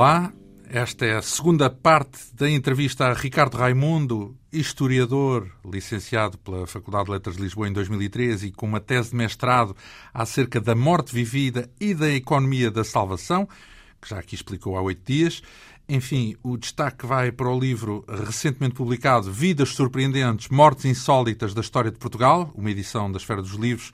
Olá, esta é a segunda parte da entrevista a Ricardo Raimundo, historiador, licenciado pela Faculdade de Letras de Lisboa em 2013 e com uma tese de mestrado acerca da morte vivida e da economia da salvação, que já aqui explicou há oito dias. Enfim, o destaque vai para o livro recentemente publicado Vidas Surpreendentes, Mortes Insólitas da História de Portugal, uma edição da Esfera dos Livros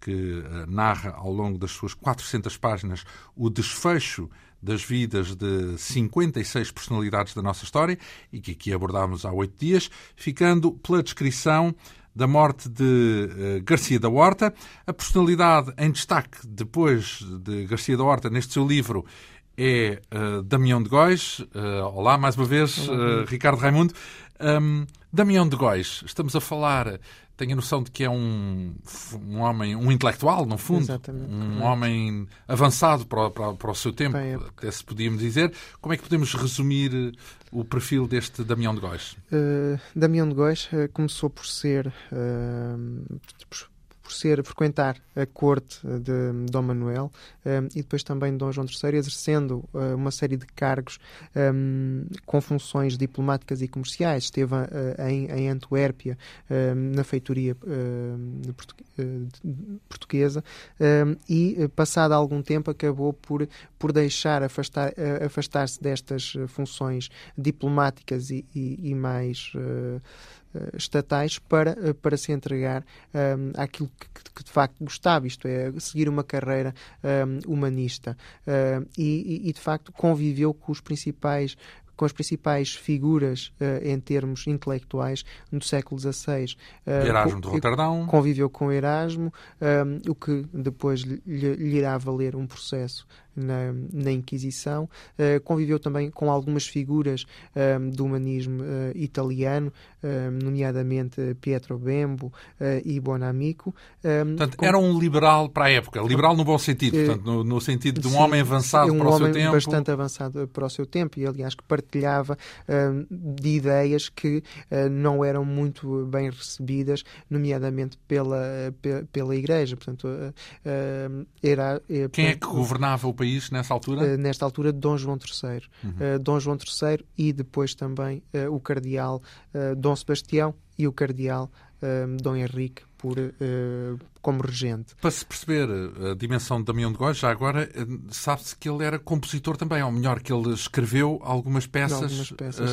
que eh, narra ao longo das suas 400 páginas o desfecho das vidas de 56 personalidades da nossa história e que aqui abordámos há oito dias, ficando pela descrição da morte de uh, Garcia da Horta. A personalidade em destaque depois de Garcia da Horta neste seu livro é uh, Damião de Góis. Uh, olá, mais uma vez, Ricardo Raimundo. Um, Damião de Góis, estamos a falar tenho a noção de que é um, um homem, um intelectual, no fundo, Exatamente, um correto. homem avançado para, para, para o seu tempo, Bem, até se podíamos dizer. Como é que podemos resumir eh, o perfil deste Damião de Góis? Uh, Damião de Góis uh, começou por ser uh, por ser frequentar a corte de Dom Manuel um, e depois também de Dom João III, exercendo uh, uma série de cargos um, com funções diplomáticas e comerciais. Esteve uh, em, em, Antuérpia, um, na feitoria portuguesa, e, passado algum tempo, acabou por, por deixar afastar, afastar-se destas funções diplomáticas e, e, e mais uh, estatais para, uh, para se entregar um, ehm, àquilo que, que, de facto gostava, isto é, seguir uma carreira um, ehm, humanista. Uh, e, e, de facto, conviveu com os principais com as principais figuras uh, em termos intelectuais do século XVI. Uh, Erasmo de Roterdão. Conviveu com Erasmo, um, o que depois lhe, lhe irá valer um processo na, na Inquisição. Uh, conviveu também com algumas figuras um, ehm, do humanismo uh, italiano, um, ehm, nomeadamente Pietro Bembo uh, e Bonamico. Um, ehm, portanto, com... era um liberal para a época, liberal no bom sentido, portanto, no, no sentido de um sim, homem avançado um para o seu tempo. Um homem bastante avançado para o seu tempo e, aliás, que partilhava de ideias que não eram muito bem recebidas, nomeadamente pela, pela Igreja. Portanto, era, Quem é que governava o país nessa altura? Uh, nesta altura, Dom João III. Uhum. Uh, Dom João III e depois também uh, o cardeal Dom Sebastião e o cardeal Dom Henrique por, como regente. Para se perceber a dimensão de Damião de Góis, já agora sabe-se que ele era compositor também, ou melhor, que ele escreveu algumas peças, algumas peças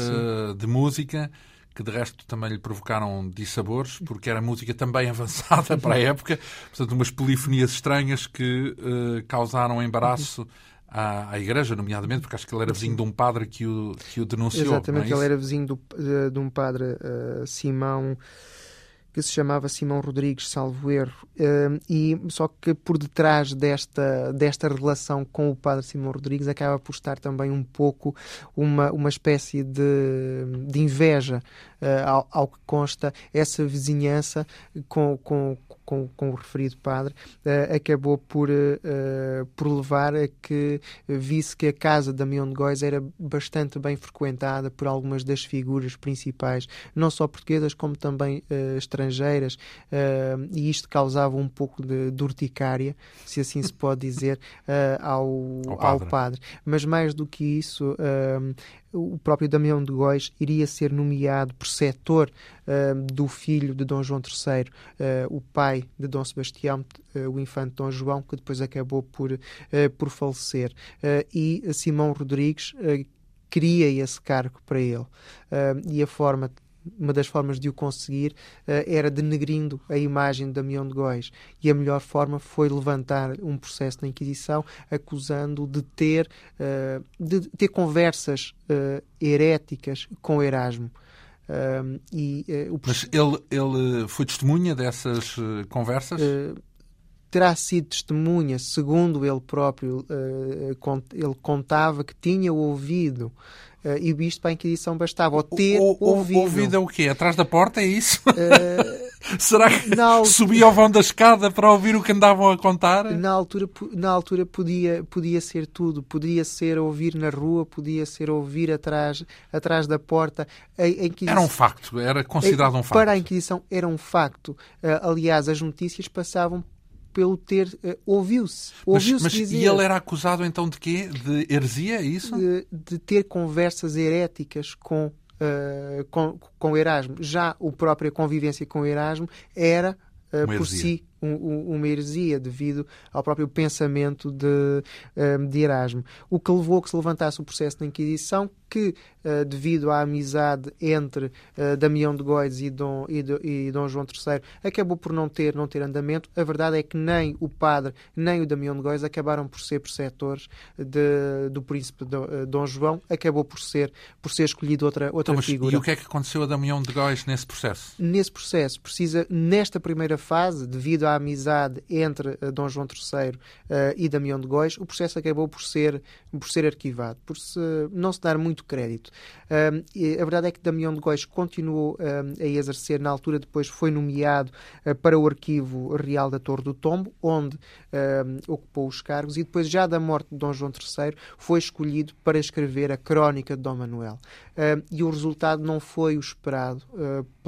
de música que de resto também lhe provocaram dissabores, porque era música também avançada para a época, portanto, umas polifonias estranhas que uh, causaram embaraço. À, à, igreja, nomeadamente, porque acho que ele era vizinho de um padre que o, que o denunciou. Exatamente, é ele era vizinho do, de, de um padre, uh, Simão que se chamava Simão Rodrigues, salvo erro, uh, e só que por detrás desta, desta relação com o padre Simão Rodrigues acaba por estar também um pouco uma, uma espécie de, de inveja uh, ao, ao, que consta essa vizinhança com, com, com, com o referido padre, uh, acabou por, uh, por levar a que visse que a casa da Damião de Góis era bastante bem frequentada por algumas das figuras principais, não só portuguesas, como também uh, estrangeiras, e isto causava um pouco de, de urticária, se assim se pode dizer, ao, ao padre. ao, padre. Mas mais do que isso, o próprio Damião de Góis iria ser nomeado preceptor uh, do filho de Dom João III, uh, o pai de Dom Sebastião, uh, o infante Dom João, que depois acabou por, por falecer. e Simão Rodrigues queria esse cargo para ele. e a forma uma das formas de o conseguir uh, era denegrindo a imagem de Damião de Góis. E a melhor forma foi levantar um processo na Inquisição acusando de ter, uh, de ter conversas uh, heréticas com Erasmo. e, o... Mas ele, ele foi testemunha dessas conversas? terá sido testemunha, segundo ele próprio, ele contava que tinha ouvido Uh, e isto para a Inquisição bastava, ou ter o, o, ouvido. Ouvido é o quê? Atrás da porta, é isso? Uh, Será que na subia ao vão da escada para ouvir o que andavam a contar? Na altura, na altura podia, podia ser tudo. Podia ser ouvir na rua, podia ser ouvir atrás, atrás da porta. A, a Inquisição... Era um facto, era considerado um facto. Para a Inquisição era um facto. Uh, aliás, as notícias passavam pelo ter uh, ouviu-se. Ouviu-se mas, dizer. E ele era acusado então de quê? De heresia, é isso? De, de ter conversas heréticas com, uh, com, com Erasmo. Já a própria convivência com Erasmo era uh, por si um, uma heresia devido ao próprio pensamento de, de Erasmo. O que levou a que se levantasse o processo da Inquisição, que, uh, devido à amizade entre uh, Damião de Góis e Dom, e, do, e Dom João III, acabou por não ter, não ter andamento. A verdade é que nem o padre, nem o Damião de Góis acabaram por ser preceptores de, do príncipe Dom, uh, Dom João, acabou por ser, por ser escolhido outra, outra então, figura. E o que é que aconteceu a Damião de Góis nesse processo? Nesse processo, precisa, nesta primeira fase, devido à amizade entre Dom João III e Damião de Góis, o processo acabou por ser, por ser arquivado, por se, não se dar muito crédito. A verdade é que Damião de Góis continuou a exercer, na altura depois foi nomeado uh, para o Arquivo Real da Torre do Tombo, onde ocupou os cargos, e depois, já da morte de Dom João III, foi escolhido para escrever a Crónica de Dom Manuel. e o resultado não foi o esperado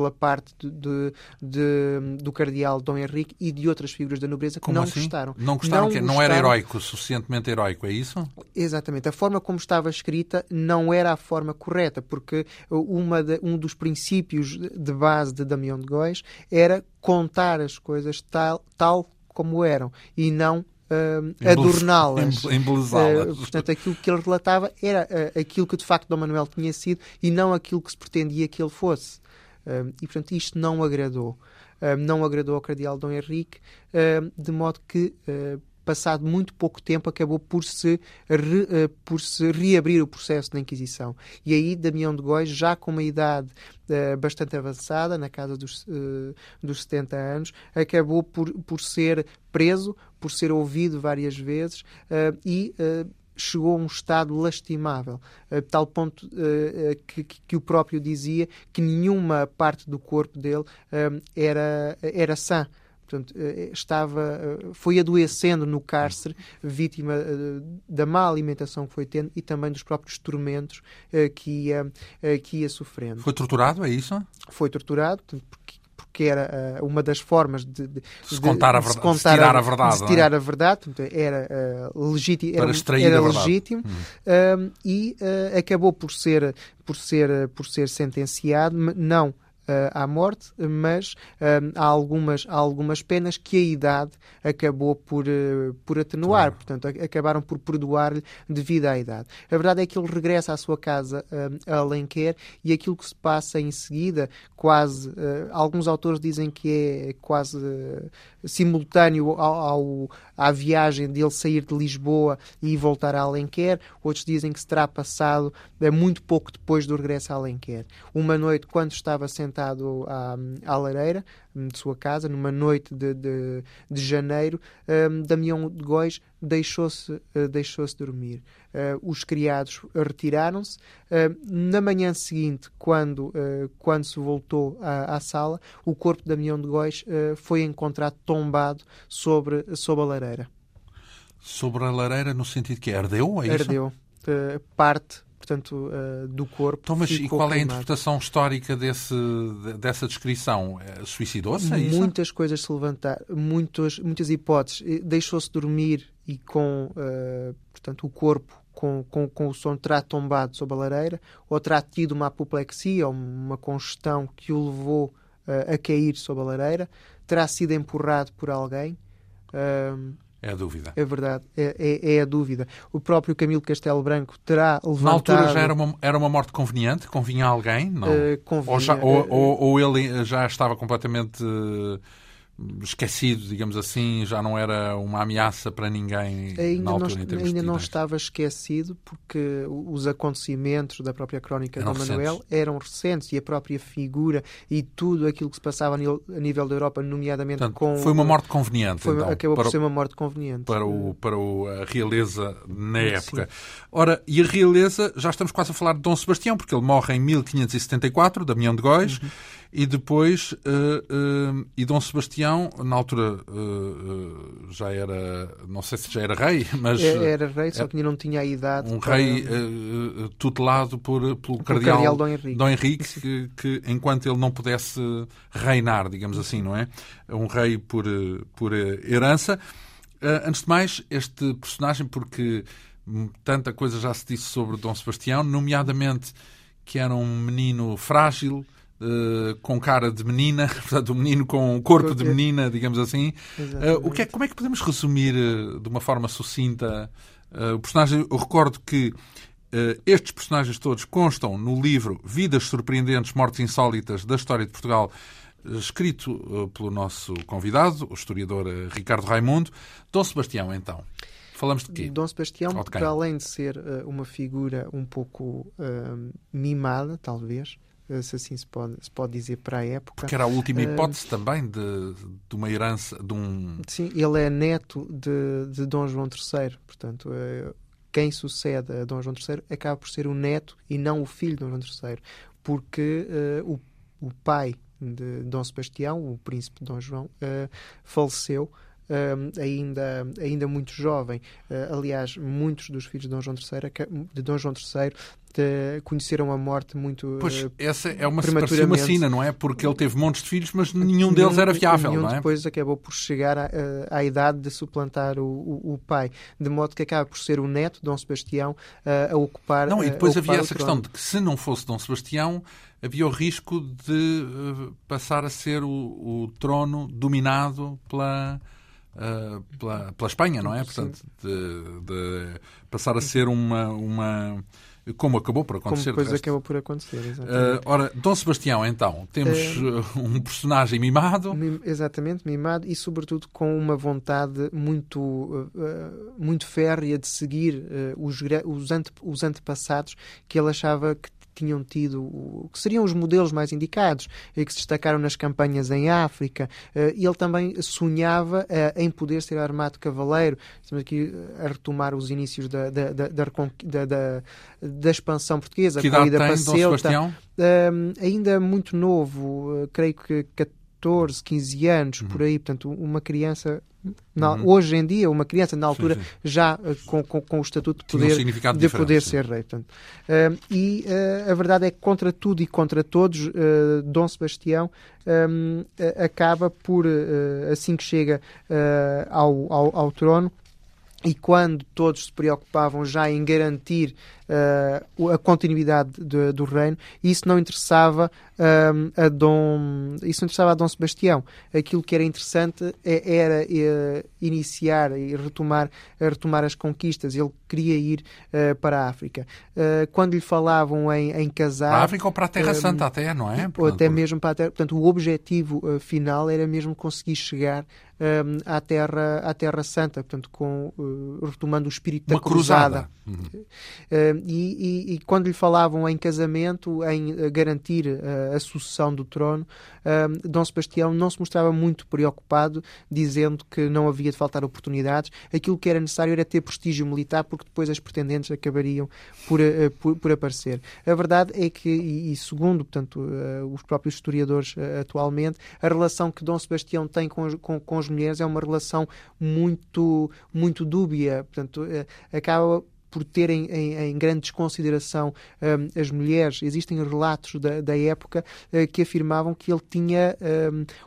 pela parte de, de, de, do cardeal Dom Henrique e de outras figuras da nobreza que como não assim? gostaram. Não gostaram, não, que não era heróico, suficientemente heróico, é isso? Exatamente. A forma como estava escrita não era a forma correta, porque uma de, um dos princípios de base de Damião de Góis era contar as coisas tal, tal como eram e não uh, adorná-las. Uh, portanto, aquilo que ele relatava era uh, aquilo que de facto Dom Manuel tinha sido e não aquilo que se pretendia que ele fosse. Uh, e, portanto, isto não agradou. Uh, não agradou ao cardeal Dom Henrique, uh, de modo que passado muito pouco tempo, acabou por se, re, uh, por se reabrir o processo da Inquisição. E aí Damião de Góis, já com uma idade uh, bastante avançada, na casa dos, uh, dos 70 anos, acabou por, por ser preso, por ser ouvido várias vezes e chegou a um estado lastimável, a tal ponto uh, que, que, o próprio dizia que nenhuma parte do corpo dele era, era sã. Portanto, eh, estava, eh, foi adoecendo no cárcere, vítima eh, da má alimentação que foi tendo e também dos próprios tormentos que ia, que ia sofrendo. Foi torturado, é isso? Foi torturado, portanto, porque era uh, uma das formas de, de, se contar a verdade, de, se tirar a, verdade, de tirar a verdade, era uh, legítimo, era, era legítimo hum. uh, e acabou por ser por ser por ser sentenciado, não uh, à morte, mas uh, há, algumas, há algumas penas que a idade acabou por, uh, por atenuar, portanto, acabaram por perdoar-lhe devido à idade. A verdade é que ele regressa à sua casa a Alenquer e aquilo que se passa em seguida, quase, alguns autores dizem que é quase simultâneo ao, ao, à viagem dele sair de Lisboa e voltar a Alenquer, outros dizem que se terá passado muito pouco depois do regresso a Alenquer. Uma noite, quando estava sentado à, à lareira de sua casa, numa noite de, de, de janeiro, um, Damião de Góis deixou-se uh, deixou dormir. Uh, os criados retiraram-se. Uh, na manhã seguinte, quando, quando se voltou à, à, sala, o corpo de Damião de Góis foi encontrado tombado sobre, sobre a lareira. Sobre a lareira, no sentido que ardeu? É ardeu. parte portanto, uh, do corpo. Então, mas e qual queimado. é a interpretação histórica desse, dessa descrição? Eh, suicidou-se? É muitas coisas se levantaram, muitas, muitas hipóteses. Deixou-se dormir e com, uh, portanto, o corpo com, com, com, o som terá tombado sob a lareira, ou terá tido uma apoplexia, ou uma congestão que o levou uh, a cair sob a lareira, terá sido empurrado por alguém. Uh, é a dúvida. É verdade, é, é, é, a dúvida. O próprio Camilo Castelo Branco terá levantado... Na altura já era uma, era uma morte conveniente? Convinha a alguém? Não. Uh, convinha, ou, já, ou, ou, ou, ele já estava completamente... Uh esquecido, digamos assim, já não era uma ameaça para ninguém ainda na altura não, em termos Ainda não estava esquecido porque os acontecimentos da própria crónica eram de Manuel recentes. eram recentes e a própria figura e tudo aquilo que se passava a nível, a nível da Europa, nomeadamente Portanto, com... Foi uma morte conveniente, foi, então, Acabou por ser uma morte conveniente. Para, o, para o, a realeza na época. Sim. Ora, e a realeza, já estamos quase a falar de Dom Sebastião, porque ele morre em 1574, Damião de Góis, uhum e depois, uh, uh, e Dom Sebastião, na altura uh, já era, não sei se já era rei, mas... É, era rei, só que não tinha a idade. Um para... rei tutelado por, pelo cardeal, cardeal Dom Henrique, Dom Henrique que, que, enquanto ele não pudesse reinar, digamos assim, não é? Um rei por, por herança. Antes de mais, este personagem, porque tanta coisa já se disse sobre Dom Sebastião, nomeadamente que era um menino frágil, Uh, com cara de menina, portanto, um menino com corpo de menina, digamos assim. Uh, o que é, como é que podemos resumir uh, de uma forma sucinta o personagem? Eu recordo que estes personagens todos constam no livro Vidas Surpreendentes, Mortes Insólitas da História de Portugal, escrito pelo nosso convidado, o historiador Ricardo Raimundo. Dom Sebastião, então. Falamos de quê? Dom Sebastião, para além de ser uma figura um pouco mimada, talvez, se assim se pode, se pode dizer para a época. Porque era a última hipótese uh, também de, de uma herança, de um... Sim, ele é neto de, de Dom João III, portanto... Uh, quem sucede a Dom João III acaba por ser o neto e não o filho de Dom João III, porque uh, o, o pai de Dom Sebastião, o príncipe Dom João, faleceu ainda, ainda muito jovem. Uh, aliás, muitos dos filhos de Dom João III, de Dom João III de, conheceram a morte muito Pois, uh, essa é uma, uma sina, não é? Porque ele teve montes de filhos, mas nenhum deles era viável, nenhum não é? depois acabou por chegar à, à idade de suplantar o, o, o, pai, de modo que acaba por ser o neto, Dom Sebastião, uh, a ocupar Não, e depois havia essa questão de que se não fosse Dom Sebastião, havia o risco de uh, passar a ser o, o trono dominado pela uh, pela, pela Espanha, não é? Portanto, de, de, passar a ser uma, uma como acabou por acontecer. Como depois acabou por acontecer, exatamente. Uh, ora, Dom Sebastião, então, temos uh, um personagem mimado. Exatamente, mimado e, sobretudo, com uma vontade muito, uh, muito férrea de seguir os, os, ante, os antepassados que ele achava que tinham tido, que seriam os modelos mais indicados, e que se destacaram nas campanhas em África. Eh, e ele também sonhava eh, em poder ser armado cavaleiro. Estamos aqui a retomar os inícios da, da, da, da, da expansão portuguesa. Que idade tem, Sebastião? ainda muito novo, eh, creio que 14, 15 anos, uhum. por aí, portanto, uma criança na, uhum. Hoje em dia, uma criança, na altura, sim, sim. já uh, com, com, com, o estatuto de poder, um de poder ser rei. Portanto. Uh, e uh, a verdade é que, contra tudo e contra todos, Dom Sebastião um, acaba por, assim que chega ao, ao, ao trono, e quando todos se preocupavam já em garantir uh, a continuidade de, do reino, isso não interessava uh, a Dom isso não interessava a Dom Sebastião. Aquilo que era interessante é, era uh, iniciar e retomar, retomar as conquistas. Ele queria ir para a África. quando lhe falavam em, em casar. Para a África ou para a Terra Santa, até, não é? Ou até mesmo para a Terra. Portanto, o objetivo final era mesmo conseguir chegar um, à, terra, à Terra Santa, portanto, com, uh, retomando o espírito Uma da cruzada. cruzada. Uhum. Uh, e, e, e, quando lhe falavam em casamento, em uh, garantir uh, a sucessão do trono, Dom Sebastião não se mostrava muito preocupado, dizendo que não havia de faltar oportunidades. Aquilo que era necessário era ter prestígio militar, porque depois as pretendentes acabariam por, por, por, aparecer. A verdade é que, e, e segundo portanto, os próprios historiadores atualmente, a relação que Dom Sebastião tem com, com, com as mulheres é uma relação muito, muito dúbia. Portanto, acaba por terem em, em grande desconsideração um, as mulheres. Existem relatos da, da época uh, que afirmavam que ele tinha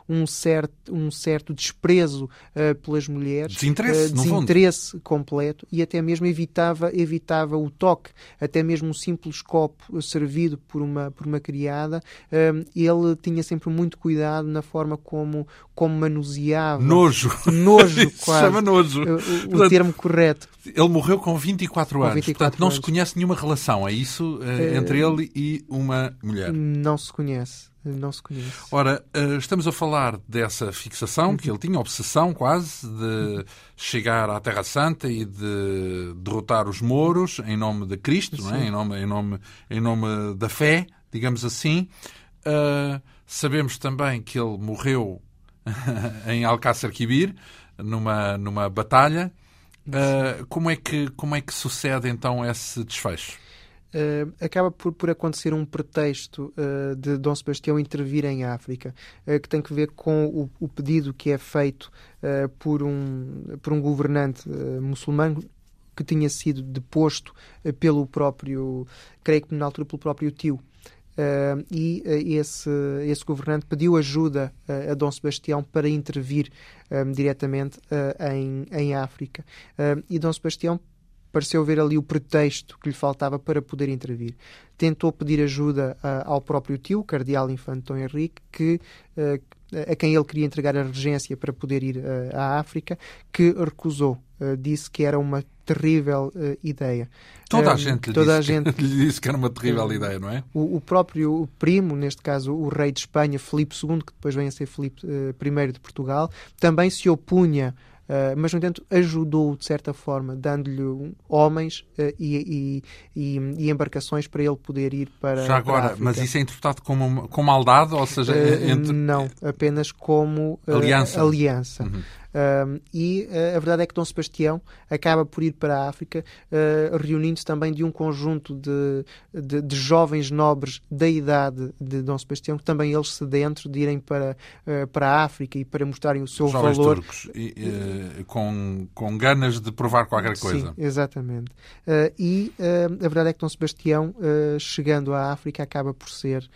um, um, certo, um certo desprezo uh, pelas mulheres, desinteresse, uh, desinteresse completo e até mesmo evitava, evitava o toque, até mesmo um simples copo servido por uma, por uma criada. Um, ele tinha sempre muito cuidado na forma como, como manuseava. Nojo. Nojo, quase. Chama nojo. O, o Portanto, termo correto. Ele morreu com 24 anos. 24 Portanto, não anos. se conhece nenhuma relação, é isso? Uh, entre ele e uma mulher? Não se conhece. Não se conhece. Ora, uh, estamos a falar dessa fixação uhum. que ele tinha, obsessão quase, de chegar à Terra Santa e de derrotar os mouros em nome de Cristo, não é? em, nome, em, nome, em nome da fé, digamos assim. Uh, sabemos também que ele morreu em Alcácer Quibir, numa, numa batalha. Uh, como, é que, como é que sucede então esse desfecho? Uh, acaba por, por acontecer um pretexto uh, de Dom Sebastião intervir em África, uh, que tem que ver com o, o pedido que é feito por, um, por um governante muçulmano que tinha sido deposto pelo próprio, creio que na altura pelo próprio tio. Uh, e uh, esse, esse governante pediu ajuda uh, a Dom Sebastião para intervir diretamente em, em África. e Dom Sebastião pareceu ver ali o pretexto que lhe faltava para poder intervir. Tentou pedir ajuda ao próprio tio, o cardeal Infante Dom Henrique, que a quem ele queria entregar a regência para poder ir à África, que recusou. disse que era uma terrível uh, ideia. Toda a gente, lhe, toda disse a gente que, lhe disse que era uma terrível ideia, não é? O, o, próprio primo, neste caso o rei de Espanha, Filipe II, que depois vem a ser Filipe uh, I de Portugal, também se opunha Uh, mas, no entanto, ajudou de certa forma, dando-lhe homens uh, e, e, e, embarcações para ele poder ir para. Já agora, para mas isso é interpretado como, como maldade? Ou seja, uh, entre... não, apenas como aliança. aliança. Uhum. Um, e uh, a verdade é que Dom Sebastião acaba por ir para a África, uh, reunindo-se também de um conjunto de, de, de, jovens nobres da idade de Dom Sebastião, que também eles sedentos de irem para, uh, para a África e para mostrarem o seu jovens valor. turcos, e, com, com ganas de provar qualquer coisa. Sim, exatamente. e a verdade é que Dom Sebastião, chegando à África, acaba por ser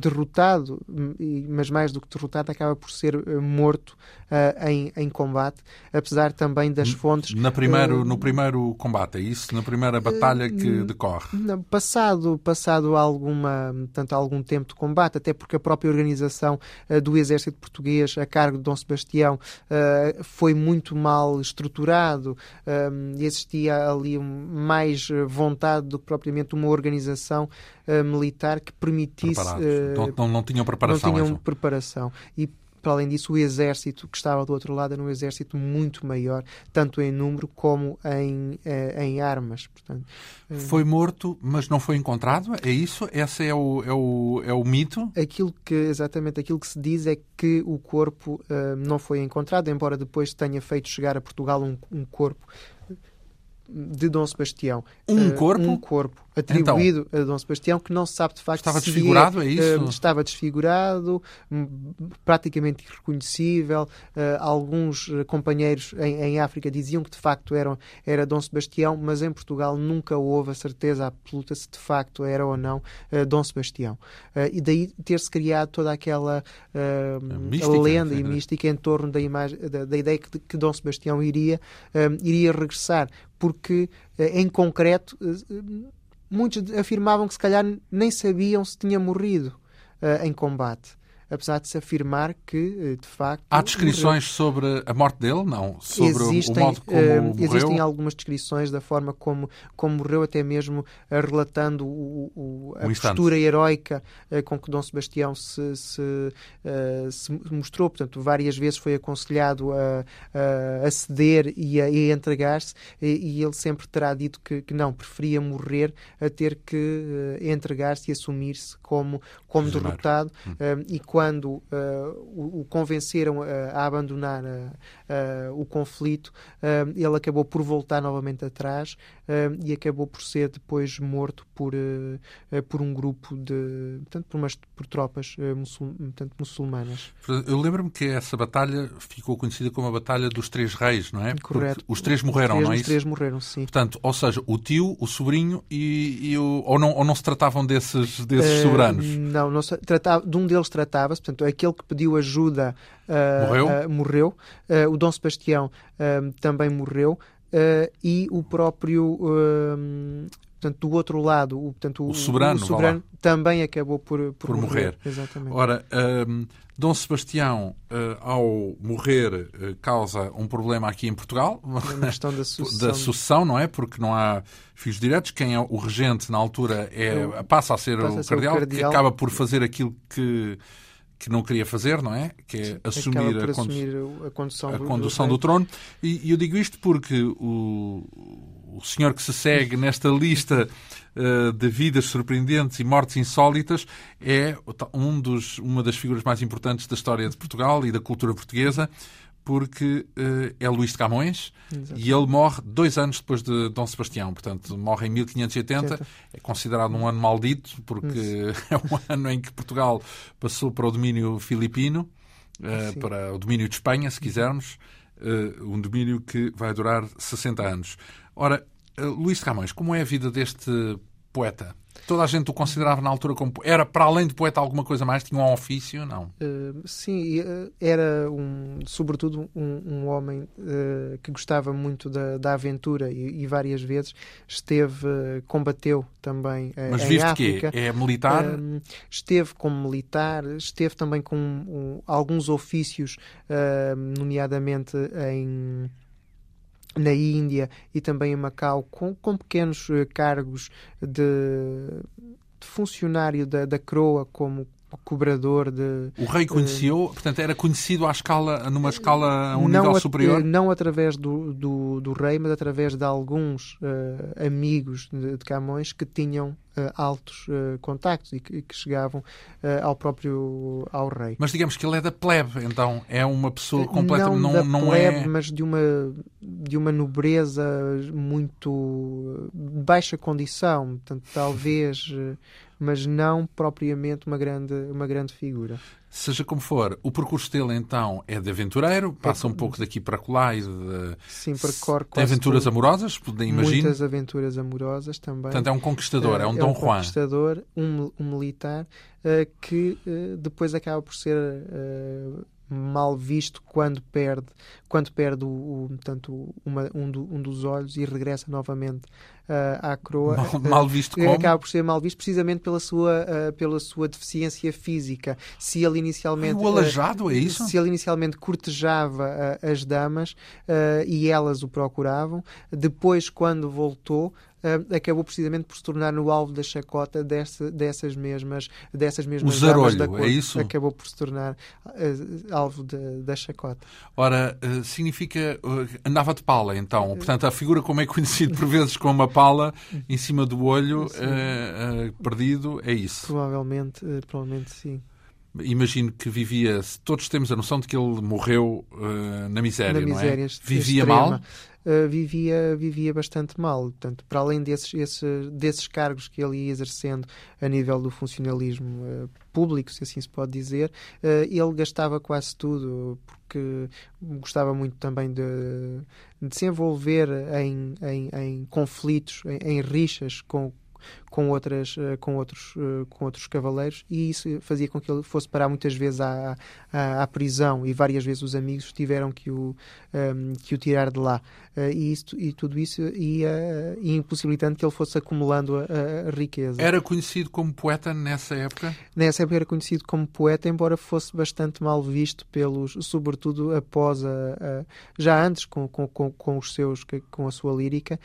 derrotado, mas mais do que derrotado, acaba por ser eh, morto uh, em, em combate, apesar também das fontes. Na primeiro, uh, no primeiro combate, é isso? Na primeira batalha que decorre? Passado, passado alguma, tanto algum tempo de combate, até porque a própria organização uh, do exército português a cargo de Dom Sebastião foi muito mal estruturado, e existia ali mais vontade do que propriamente uma organização militar que permitisse não, não, não, tinham preparação. Não tinham preparação. E para além disso, o exército que estava do outro lado era um exército muito maior, tanto em número como em, eh, em armas. Portanto, eh, foi morto, mas não foi encontrado? É isso? Esse é o, é o, é o mito? Aquilo que, exatamente, aquilo que se diz é que o corpo uh, não foi encontrado, embora depois tenha feito chegar a Portugal um, um corpo de Dom Sebastião. Um uh, corpo? Um corpo atribuído então, a Dom Sebastião, que não se sabe de facto estava desfigurado, é, é isso? Uh, estava desfigurado, praticamente irreconhecível. Uh, alguns companheiros em, em, África diziam que de facto eram, era Dom Sebastião, mas em Portugal nunca houve a certeza absoluta se de facto era ou não uh, Dom Sebastião. e daí ter-se criado toda aquela mística, lenda e mística em torno da, imagem, da, da ideia que, que Dom Sebastião iria, iria regressar, porque em concreto muitos afirmavam que se calhar nem sabiam se tinha morrido uh, em combate apesar de se afirmar que, eh, de facto. Há descrições morreu. sobre a morte dele? Não. Sobre existem, o modo como uh, morreu? Existem algumas descrições da forma como, como morreu, até mesmo uh, relatando o, o, a um postura heroica uh, com que Dom Sebastião se, se, se, mostrou. Portanto, várias vezes foi aconselhado a, a, ceder e a, a entregar-se, e, e, ele sempre terá dito que, que não, preferia morrer a ter que entregar-se e assumir-se como, como derrotado. Hum. e quando uh, o, o, convenceram a abandonar uh, o conflito, ele acabou por voltar novamente atrás e acabou por ser depois morto por, por um grupo de portanto, por, umas, por tropas muçul, portanto, muçulmanas. Eu lembro-me que essa batalha ficou conhecida como a Batalha dos Três Reis, não é? Correto. Porque os três morreram, os três, não é isso? Os três morreram, sim. Portanto, ou seja, o tio, o sobrinho e, e o... Ou não, ou não se tratavam desses, desses soberanos? Não, não se, tratava, de um deles tratava-se, portanto, aquele que pediu ajuda uh, morreu. Uh, morreu. Uh, o Dom Sebastião também morreu. E o próprio portanto, do outro lado, o, portanto, o, o soberano, o soberano também acabou por, por, por morrer. morrer. Exatamente. Ora, um, Dom Sebastião, uh, ao morrer, uh, causa um problema aqui em Portugal. Na questão da sucessão. da sucessão, não é? Porque não há filhos diretos. Quem é o regente na altura é, passa a ser, passa o, a ser cardeal, o cardeal, que acaba por fazer aquilo que que não queria fazer, não é? Que é assumir, a, assumir a, condução, a do, condução do, do trono. E, e, eu digo isto porque o, o senhor que se segue nesta lista uh, de vidas surpreendentes e mortes insólitas é um dos, uma das figuras mais importantes da história de Portugal e da cultura portuguesa porque uh, é Luís de Camões Exato. e ele morre dois anos depois de Dom Sebastião. Portanto, morre em 1580. É considerado um ano maldito, porque é um ano em que Portugal passou para o domínio filipino, uh, para o domínio de Espanha, se quisermos. Uh, um domínio que vai durar 60 anos. Ora, Luís de Camões, como é a vida deste poeta? Toda a gente o considerava na altura como. Era para além de poeta alguma coisa mais? Tinha um ofício? Não? Uh, sim, uh, era um, sobretudo um, um homem uh, que gostava muito da, da aventura e, e, várias vezes esteve, combateu também Mas em vive África. quê? É militar? esteve como militar, esteve também com um, alguns ofícios, nomeadamente em na Índia e também em Macau, com, com pequenos uh, cargos de, de funcionário da, da Croa, como cobrador de. O rei conheceu, uh, portanto, era conhecido à escala, numa escala a um nível superior? Não através do, do, do, rei, mas através de alguns uh, amigos de, de, Camões que tinham uh, altos contactos e que, que chegavam ao próprio ao rei. Mas digamos que ele é da plebe, então é uma pessoa completamente não, não, da não plebe, é mas de uma de uma nobreza muito baixa condição, portanto talvez mas não propriamente uma grande, uma grande figura. Seja como for, o percurso dele então é de aventureiro, passa um pouco daqui para lá e de... Sim, percorre Tem aventuras tudo. amorosas, imagino? Muitas aventuras amorosas também. Portanto, é um conquistador, é, é um Dom é um Juan. conquistador, um, um militar, uh, que uh, depois acaba por ser uh, mal visto quando perde, quando perde o, o portanto, uma, um, do, um, dos olhos e regressa novamente à coroa. Mal, mal visto como? Acaba por ser mal visto precisamente pela sua, uh, pela sua deficiência física. Se ele inicialmente... O aleijado, é isso? Se ele inicialmente cortejava as damas e elas o procuravam, depois, quando voltou, uh, acabou precisamente por se tornar no alvo da chacota dessa, dessas mesmas dessas mesmas o zarolho, da cor. é isso? Acabou por se tornar uh, alvo de, da chacota. Ora, uh, significa andava de pala, então. Portanto, a figura como é conhecido por vezes com uma pala em cima do olho perdido, é isso? Provavelmente, provavelmente sim imagino que vivia. Todos temos a noção de que ele morreu uh, na miséria, na não miséria é? Vivia extrema. mal? Uh, vivia, vivia bastante mal. Portanto, para além desses, esses, desses cargos que ele ia exercendo a nível do funcionalismo uh, público, se assim se pode dizer, uh, ele gastava quase tudo, porque gostava muito também de, de se envolver em, em, em conflitos, em, em rixas com com, outras, eh, com, outros, eh, com outros cavaleiros e isso fazia com que ele fosse parar muitas vezes à, à, à prisão e várias vezes os amigos tiveram que o, um, ehm, que o tirar de lá. Uh, e, isto, e tudo isso ia, ia impossibilitando que ele fosse acumulando a, a, riqueza. Era conhecido como poeta nessa época? Nessa época era conhecido como poeta, embora fosse bastante mal visto pelos, sobretudo após a, a já antes com, com, com, com, os seus, com a sua lírica,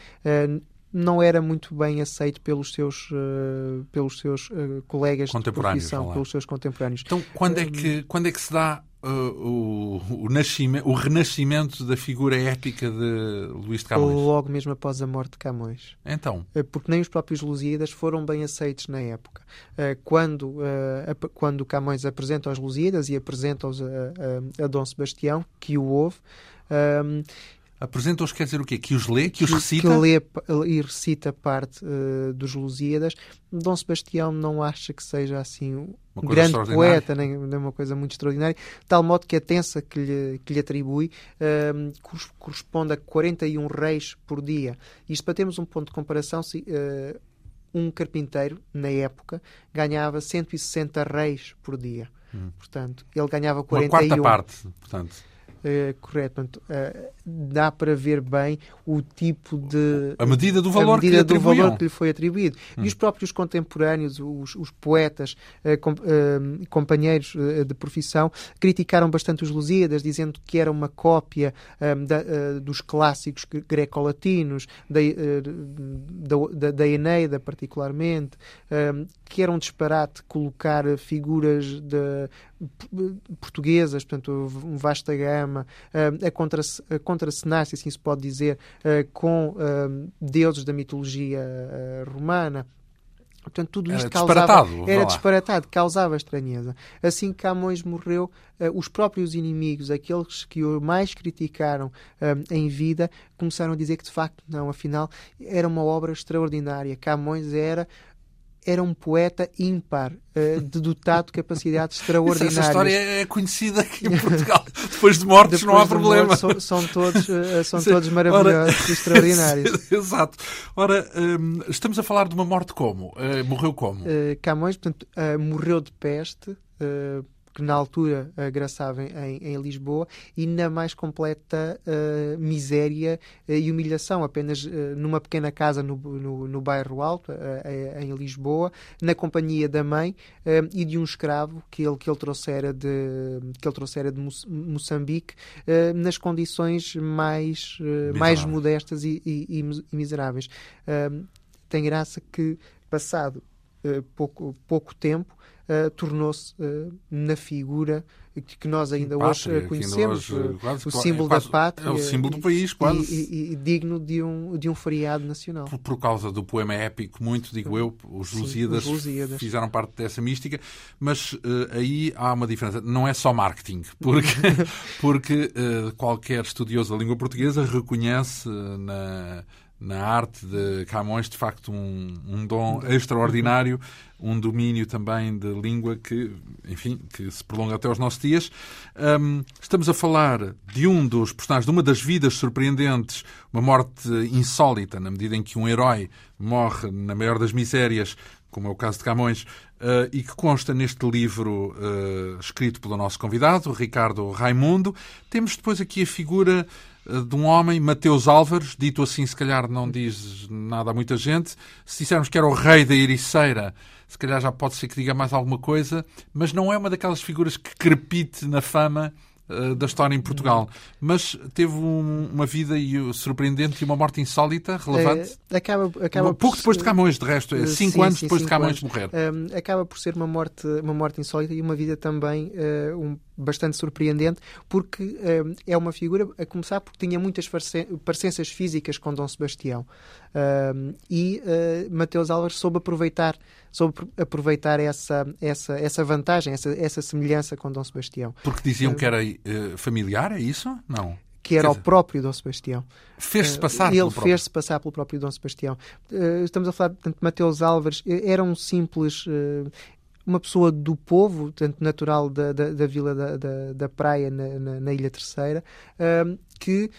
não era muito bem aceito pelos seus, uh, pelos seus uh, colegas de profissão, pelos seus contemporâneos. Então, quando é que, quando é que se dá uh, o, o, nascimento, o renascimento da figura épica de Luís de Camões? Logo mesmo após a morte de Camões. Então? Porque nem os próprios Lusíadas foram bem aceitos na época. Quando, quando Camões apresenta aos Lusíadas e apresenta-os a, a, a Dom Sebastião, que o ouve, Apresenta-os quer dizer o quê? Que os lê, que os recita? Que lê e recita parte uh, dos Lusíadas. Dom Sebastião não acha que seja assim um grande poeta, nem, nem, uma coisa muito extraordinária, de tal modo que a tensa que lhe, que lhe atribui uh, corresponde a 41 reis por dia. Isto para termos um ponto de comparação, se, uh, um carpinteiro, na época, ganhava 160 reis por dia. Hum. Portanto, ele ganhava 41. Uma quarta parte, portanto. Uh, correto. Portanto, uh, dá para ver bem o tipo de. A medida do valor, medida que, lhe do valor que lhe foi atribuído. Hum. E os próprios contemporâneos, os, os poetas, uh, com, companheiros de profissão, criticaram bastante os Lusíadas, dizendo que era uma cópia da, dos clássicos greco-latinos, da, da, da, Eneida, particularmente, que era um disparate colocar figuras de, portuguesas, portanto, vasta gama, a, contra, a contracenar, se assim se pode dizer, com deuses da mitologia romana Portanto, tudo isto era causava, disparatado, era disparatado, causava estranheza. Assim que Camões morreu, os próprios inimigos, aqueles que o mais criticaram uh, em vida, começaram a dizer que de facto não, afinal era uma obra extraordinária. Camões era era um poeta ímpar, uh, de dotado de capacidades extraordinárias. Essa história é conhecida aqui em Portugal. Depois de mortos Depois não há problema. São, são, todos, são todos maravilhosos Ora, e extraordinários. Exato. Ora, um, estamos a falar de uma morte como? Morreu como? Camões, portanto, morreu de peste que na altura uh, graçava em, em, Lisboa, e na mais completa uh, miséria uh, e humilhação, apenas numa pequena casa no, no, no bairro Alto, em Lisboa, na companhia da mãe e de um escravo que ele, que ele trouxera de, que ele trouxera de Moçambique, nas condições mais, mais modestas e, e, e miseráveis. tem graça que, passado pouco, pouco tempo, uh, tornou-se uh, na figura que nós ainda pátria, hoje conhecemos, hoje, quase, o símbolo quase, da pátria. É o símbolo do país, quase. E, e, e, digno de um, de um feriado nacional. Por, por, causa do poema épico, muito, digo eu, os Lusíadas, fizeram parte dessa mística, mas uh, aí há uma diferença. Não é só marketing, porque, porque qualquer estudioso da língua portuguesa reconhece na na arte de Camões, de facto, um, um dom extraordinário, um domínio também de língua que, enfim, que se prolonga até aos nossos dias. Um, estamos a falar de um dos personagens, de uma das vidas surpreendentes, uma morte insólita, na medida em que um herói morre na maior das misérias, como é o caso de Camões, uh, e que consta neste livro uh, escrito pelo nosso convidado, Ricardo Raimundo. Temos depois aqui a figura de um homem, Mateus Álvares, dito assim, se calhar não diz nada a muita gente. Se dissermos que era o rei da Ericeira, se calhar já pode ser que diga mais alguma coisa, mas não é uma daquelas figuras que crepite na fama uh, da história em Portugal. Mas teve um, uma vida surpreendente e uma morte insólita, relevante. É, acaba, acaba Pouco depois de Camões, de resto, é cinco sim, anos sim, depois cinco de Camões anos. morrer. Um, acaba por ser uma morte, uma morte insólita e uma vida também uh, um bastante surpreendente, porque uh, é uma figura, a começar porque tinha muitas parecenças físicas com Dom Sebastião. Uh, e uh, Mateus Álvares soube aproveitar, soube aproveitar essa, essa, essa vantagem, essa, essa semelhança com Dom Sebastião. Porque diziam que era familiar, é isso? Não que era o próprio Dom Sebastião. Fez-se passar Ele fez-se passar pelo próprio Dom Sebastião. Estamos a falar, portanto, Mateus Álvares era um simples uma pessoa do povo, tanto natural da, da, da vila da, da, da praia na, na, na, Ilha Terceira, que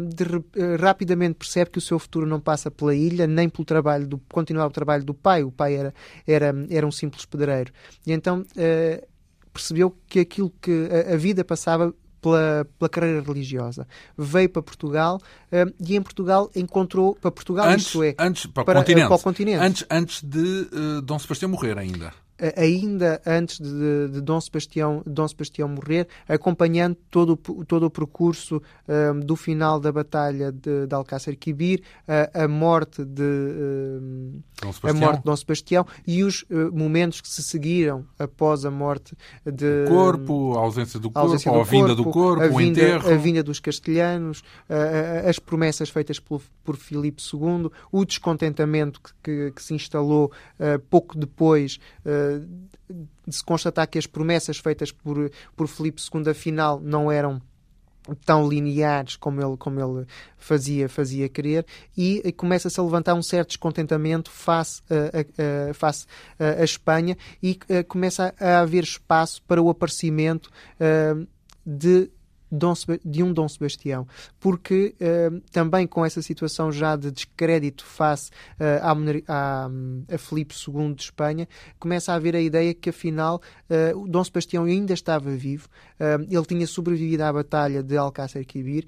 de, uh, rapidamente percebe que o seu futuro não passa pela ilha, nem pelo trabalho do continuar o trabalho do pai. O pai era, era, era um simples pedreiro. E então uh, percebeu que aquilo que a, a vida passava pela, pela, carreira religiosa. Veio para Portugal uh, e em Portugal encontrou para Portugal antes, isto é antes para, para, o, continente. Para o continente. Antes, antes de uh, Dom Sebastião morrer ainda ainda antes de, de, Dom, Sebastião, Dom Sebastião morrer, acompanhando todo, todo o percurso um, do final da Batalha de, de Alcácer Quibir, a, a morte de um, a morte de Dom Sebastião e os uh, momentos que se seguiram após a morte de o corpo, a ausência do corpo, a, ausência do a vinda corpo, do corpo, a vinda, o enterro, a vinda dos castelhanos, uh, as promessas feitas por, por Filipe II, o descontentamento que, que, que se instalou uh, pouco depois de se constatar que as promessas feitas por, por Filipe II, afinal, não eram tão lineares como ele, como ele fazia, fazia querer e começa-se a levantar um certo descontentamento face a, face a, a Espanha e a, começa a haver espaço para o aparecimento de Dom, de um Dom Sebastião, porque uh, também com essa situação já de descrédito face uh, à, a Filipe II de Espanha, começa a haver a ideia que afinal uh, o Dom Sebastião ainda estava vivo, ele tinha sobrevivido à batalha de Alcácer Quibir,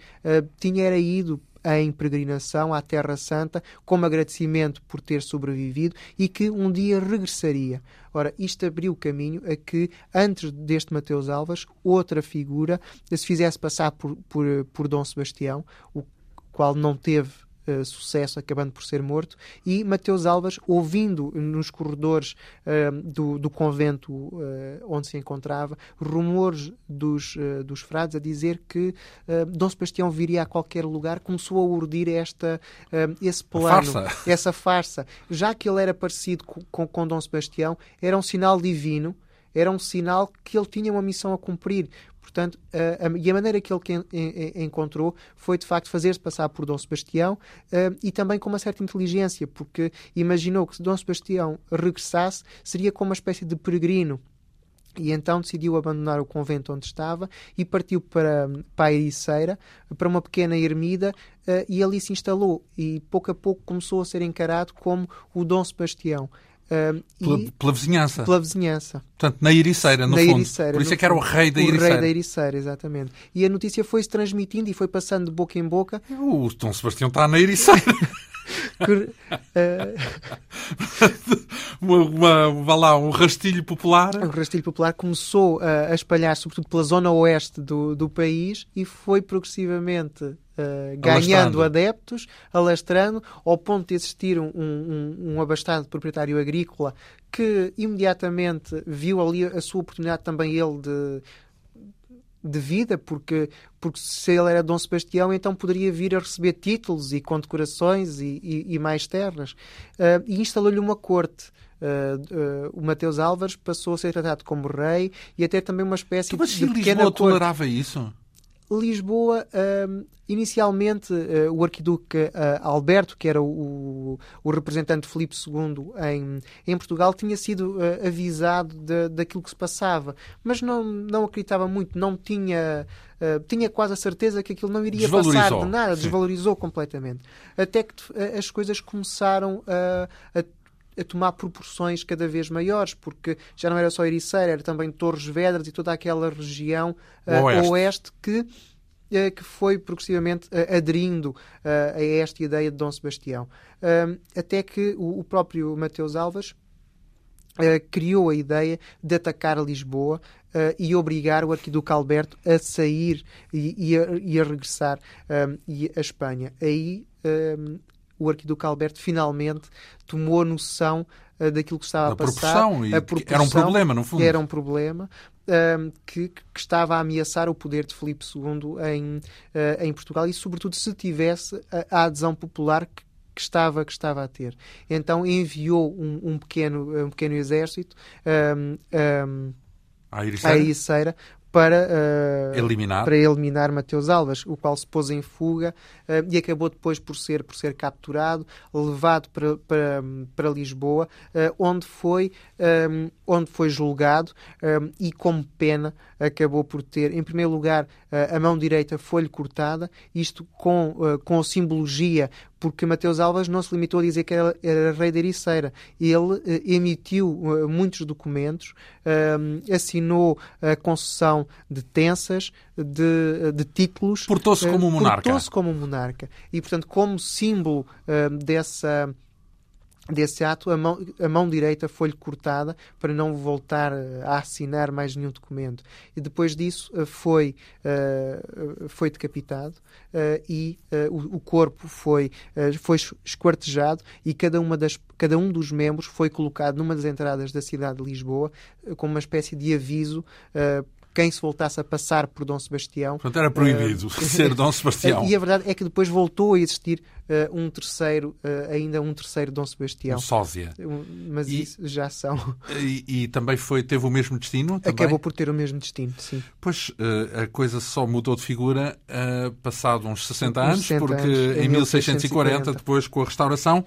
tinha era ido em peregrinação à Terra Santa como agradecimento por ter sobrevivido e que um dia regressaria. Ora, isto abriu o caminho a que, antes deste Mateus Alves, outra figura se fizesse passar por, por, por Dom Sebastião, o qual não teve uh, sucesso, acabando por ser morto, e Mateus Alvas, ouvindo nos corredores uh, do, do, convento uh, onde se encontrava, rumores dos, dos frades a dizer que Dom Sebastião viria a qualquer lugar, começou a urdir esta, esse plano, farsa. essa farsa. Já que ele era parecido com, com, com Dom Sebastião, era um sinal divino era um sinal que ele tinha uma missão a cumprir. Portanto, a, e a maneira que ele que, en, encontrou foi de facto fazer-se passar por Dom Sebastião uh, e também com uma certa inteligência, porque imaginou que se Dom Sebastião regressasse, seria como uma espécie de peregrino. E então decidiu abandonar o convento onde estava e partiu para, para a Ericeira, para uma pequena ermida, uh, e ali se instalou. E pouco a pouco começou a ser encarado como o Dom Sebastião. Uh, pela, e, pela, vizinhança. Pela vizinhança. Portanto, na Ericeira, no na fundo. Ericeira, Por isso é que era o rei da Ericeira. O rei da Ericeira, exatamente. E a notícia foi-se transmitindo e foi passando de boca em boca. O Dom Sebastião está na Ericeira. uma, uma, lá, um rastilho popular. Um rastilho popular começou a, a espalhar, sobretudo pela zona oeste do, do país, e foi progressivamente Uh, ganhando alastrando. adeptos, alastrando, ao ponto de existir um, um, um, abastado proprietário agrícola que imediatamente viu ali a sua oportunidade também ele de, de vida, porque, porque se ele era Dom Sebastião, então poderia vir a receber títulos e condecorações e, e, e mais terras. Uh, e instalou-lhe uma corte. Uh, uh, o Mateus Álvares passou a ser tratado como rei e a ter também uma espécie então, mas de, de pequena Lisboa corte. tolerava isso? Lisboa, uh, inicialmente, uh, o arquiduque uh, Alberto, que era o, o, representante de Filipe II em, em Portugal, tinha sido ah, avisado de, daquilo que se passava, mas não, não acreditava muito, não tinha. tinha quase a certeza que aquilo não iria passar de nada, Sim. desvalorizou completamente. Até que as coisas começaram a, a tomar proporções cada vez maiores, porque já não era só Ericeira, era também Torres Vedras e toda aquela região uh, oeste. oeste. que uh, que foi progressivamente uh, aderindo a esta ideia de Dom Sebastião. até que o, próprio Mateus Alves criou a ideia de atacar Lisboa e obrigar o arquiduque Alberto a sair e, a, regressar a Espanha. Aí o arquiduque Alberto finalmente tomou noção uh, daquilo que estava a, a passar. E a proporção era um problema, no fundo. Era um problema. Uh, que, que, estava a ameaçar o poder de Filipe II em, uh, em Portugal e, sobretudo, se tivesse a, a adesão popular que, que, estava, que estava a ter. Então enviou um, um pequeno, um pequeno exército um, um, à Ericeira para, uh, eliminar. para eliminar Mateus Alves, o qual se pôs em fuga uh, e acabou depois por ser, por ser capturado, levado para, para, para Lisboa, uh, onde, foi, um, onde foi julgado um, e, como pena, acabou por ter, em primeiro lugar, a mão direita foi-lhe cortada, isto com, com simbologia porque Mateus Alves não se limitou a dizer que era, era rei da Ericeira. Ele emitiu muitos documentos, assinou a concessão de tensas, de, de títulos. Portou-se como um monarca. Portou-se como um monarca. E, portanto, como símbolo dessa desse ato, a mão, a mão direita foi-lhe cortada para não voltar a assinar mais nenhum documento. E depois disso foi, uh, foi decapitado e o, o, corpo foi, foi esquartejado e cada, uma das, cada um dos membros foi colocado numa das entradas da cidade de Lisboa como uma espécie de aviso quem se voltasse a passar por Dom Sebastião. Portanto, era proibido uh, ser Dom Sebastião. E a verdade é que depois voltou a existir uh, um terceiro, uh, ainda um terceiro Dom Sebastião. Um sósia. mas e, isso já são. E, e, também foi, teve o mesmo destino? Também? Acabou por ter o mesmo destino, sim. Pois a coisa só mudou de figura passado uns 60 anos, 60 porque anos, em 1640, 1640, depois com a restauração.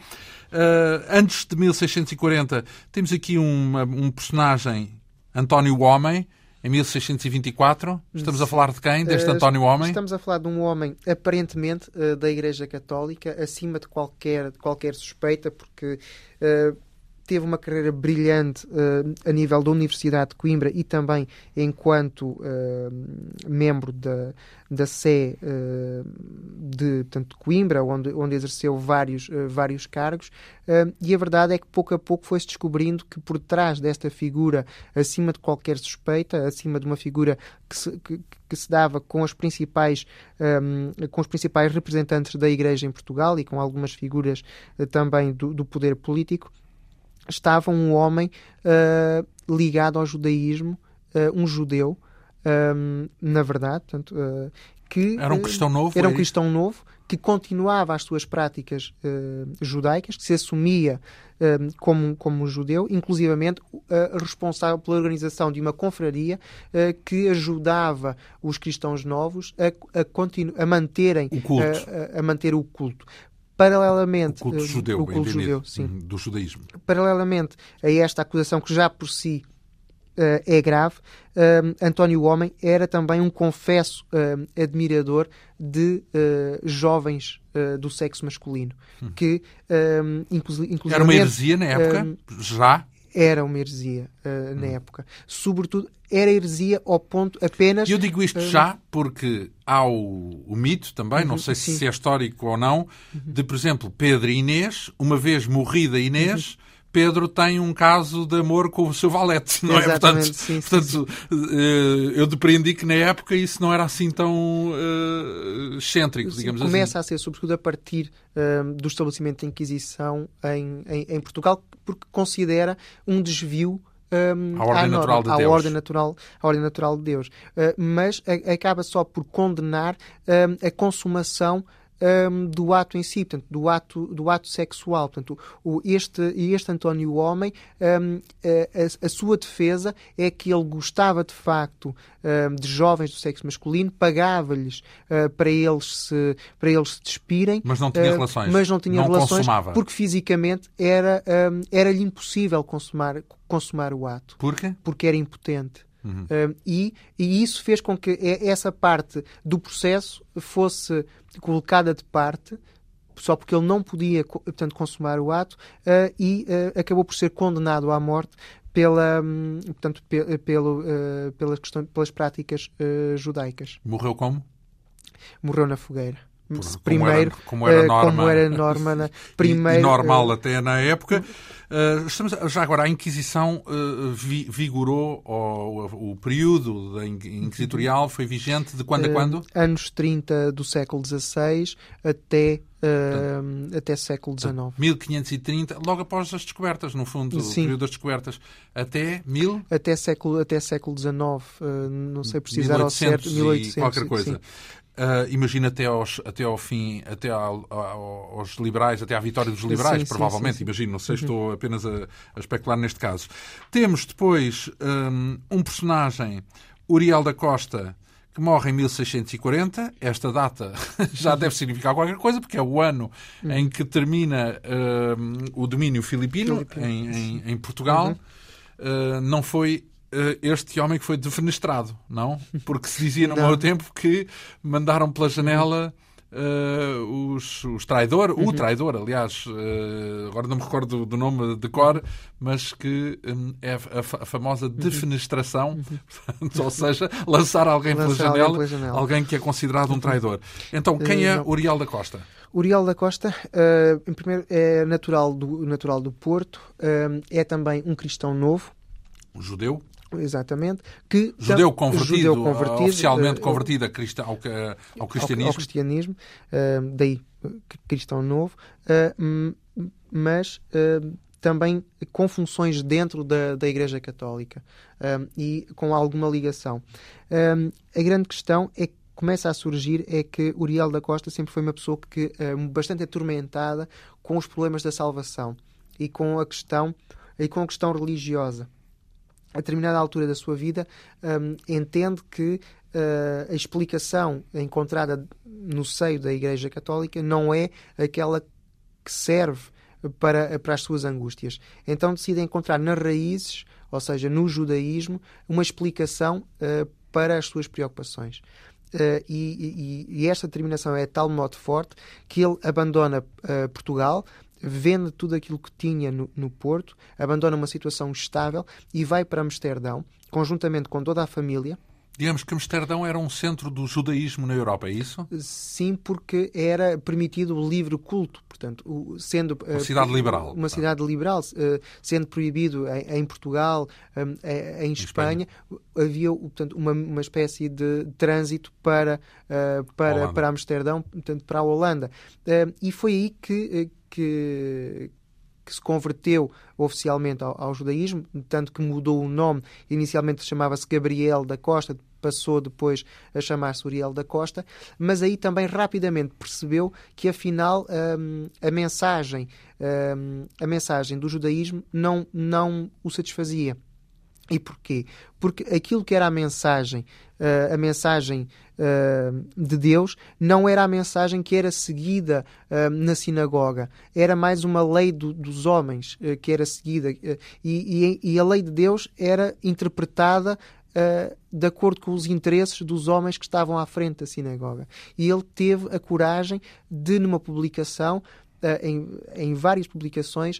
antes de 1640, temos aqui uma, um personagem, António Homem, em 1624. Estamos a falar de quem? Deste uh, António Homem? Estamos a falar de um homem aparentemente uh, da Igreja Católica, acima de qualquer, de qualquer suspeita, porque uh, teve uma carreira brilhante uh, a nível da Universidade de Coimbra e também enquanto uh, membro da, da Sé uh, de, portanto, de Coimbra, onde, onde exerceu vários, vários cargos. e a verdade é que pouco a pouco foi-se descobrindo que por trás desta figura, acima de qualquer suspeita, acima de uma figura que se, que, que se dava com os principais um, com os principais representantes da Igreja em Portugal e com algumas figuras também do, do poder político, estava um homem uh, ligado ao judaísmo, uh, um judeu, um, na verdade, portanto, uh, que era um cristão novo, era um cristão novo que continuava as suas práticas judaicas, que se assumia como, como judeu, inclusivamente responsável pela organização de uma confraria que ajudava os cristãos novos a, a, a manterem o culto. A, a, manter o culto. Paralelamente, o culto judeu, o culto judeu sim. Do judaísmo. Paralelamente a esta acusação que já por si uh, é grave, uh, António Homem era também um confesso uh, admirador de jovens do sexo masculino, hum. que inclusive era uma heresia na época, já era uma heresia uh, na hum. época. Sobretudo, era heresia ao ponto apenas. Eu digo isto uh, já porque há o, o mito também, não uhum, sei se, se, é histórico ou não, uhum. de, por exemplo, Pedro e Inês, uma vez morrida Inês. Uhum Pedro tem um caso de amor com o seu valete, não Exatamente, é? Portanto, sim, portanto sim. Eh, eu depreendi que na época isso não era assim tão uh, excêntrico, digamos Começa assim. Começa a ser, sobretudo, a partir uh, do estabelecimento da Inquisição em, em, em Portugal, porque considera um desvio um, à ordem, norma, natural, de à Deus. Ordem, natural, à ordem natural de Deus. Uh, mas a, acaba só por condenar um, a consumação um, do ato em si, portanto, do ato, do ato sexual. Portanto, o, este, este António Homem, um, a, a, sua defesa é que ele gostava de facto um, de jovens do sexo masculino, pagava-lhes uh, para, eles se, para eles se despirem. Mas não tinha uh, relações. Mas não tinha não relações consumava. porque fisicamente era, era-lhe impossível consumar, consumar o ato. Porquê? Porque era impotente. Uhum. Um, e, e, isso fez com que essa parte do processo fosse colocada de parte só porque ele não podia portanto, consumar o ato uh, e uh, acabou por ser condenado à morte pela, um, portanto, pe pelo, uh, pelas, questões, pelas práticas judaicas. Morreu como? Morreu na fogueira. Por, primeiro, como era, como era norma, como era norma na, primeiro, e, normal até na época. Uh, estamos, já agora, a Inquisição uh, vi, vigorou, ou, o período da inquisitorial foi vigente de quando a quando? Uh, anos 30 do século XVI até até século XIX. 1530, logo após as descobertas, no fundo, o período das descobertas. Até mil? Até século, até século XIX, não sei precisar ao certo, 1800. qualquer coisa. Sim. Uh, imagina até, aos, até ao fim, até ao, ao, aos liberais, até à vitória dos liberais, sim, provavelmente, sim, sim, imagino, não sei, uhum. estou apenas a, a, especular neste caso. Temos depois um, um, personagem, Uriel da Costa, que morre em 1640. Esta data já deve significar qualquer coisa, porque é o ano uhum. em que termina um, o domínio filipino, filipino. Em, em, em, Portugal. Uhum. Uh, não foi este homem que foi defenestrado, não? Porque se dizia no meu tempo que mandaram pela janela uh, os, os traidor, uhum. o traidor, aliás, uh, agora não me recordo do nome de cor, mas que um, é a, a, famosa uhum. defenestração, uhum. ou seja, lançar alguém, lançar pela, janela, alguém pela janela, alguém que é considerado um traidor. Então, quem é Uriel da Costa? Uriel da Costa, uh, em primeiro, é natural do, natural do Porto, é também um cristão novo. Um judeu? Exatamente. Que, judeu convertido, judeu convertido oficialmente uh, convertido ao, ao, cristianismo. Ao, ao cristianismo, uh, daí cristão novo, uh, mas também com funções dentro da, da Igreja Católica e com alguma ligação. a grande questão é que começa a surgir é que Uriel da Costa sempre foi uma pessoa que bastante atormentada com os problemas da salvação e com a questão e com a questão religiosa a determinada altura da sua vida, um, entende que uh, a explicação encontrada no seio da Igreja Católica não é aquela que serve para, para as suas angústias. Então decide encontrar nas raízes, ou seja, no judaísmo, uma explicação uh, para as suas preocupações. Uh, e, e, e, esta determinação é de tal modo forte que ele abandona Portugal, vende tudo aquilo que tinha no, no Porto, abandona uma situação estável e vai para Amsterdão, conjuntamente com toda a família, Digamos que Amsterdão era um centro do judaísmo na Europa, é isso? Sim, porque era permitido o livre culto, portanto, sendo uma cidade liberal, uma cidade liberal, eh, sendo proibido em, Portugal, eh, em, Espanha, Espanha, havia portanto uma, uma espécie de trânsito para eh, para para Amsterdão, portanto para a Holanda, e foi aí que que, que se converteu oficialmente ao, ao, judaísmo, tanto que mudou o nome, inicialmente chamava-se Gabriel da Costa, passou depois a chamar-se Uriel da Costa, mas aí também rapidamente percebeu que afinal hum, a mensagem hum, a mensagem do judaísmo não, não o satisfazia. E porquê? Porque aquilo que era a mensagem, uh, a mensagem uh, de Deus, não era a mensagem que era seguida uh, na sinagoga. Era mais uma lei do, dos homens que era seguida. E, e, e, a lei de Deus era interpretada Uh, de acordo com os interesses dos homens que estavam à frente da sinagoga. E ele teve a coragem de, numa publicação, uh, em, em várias publicações,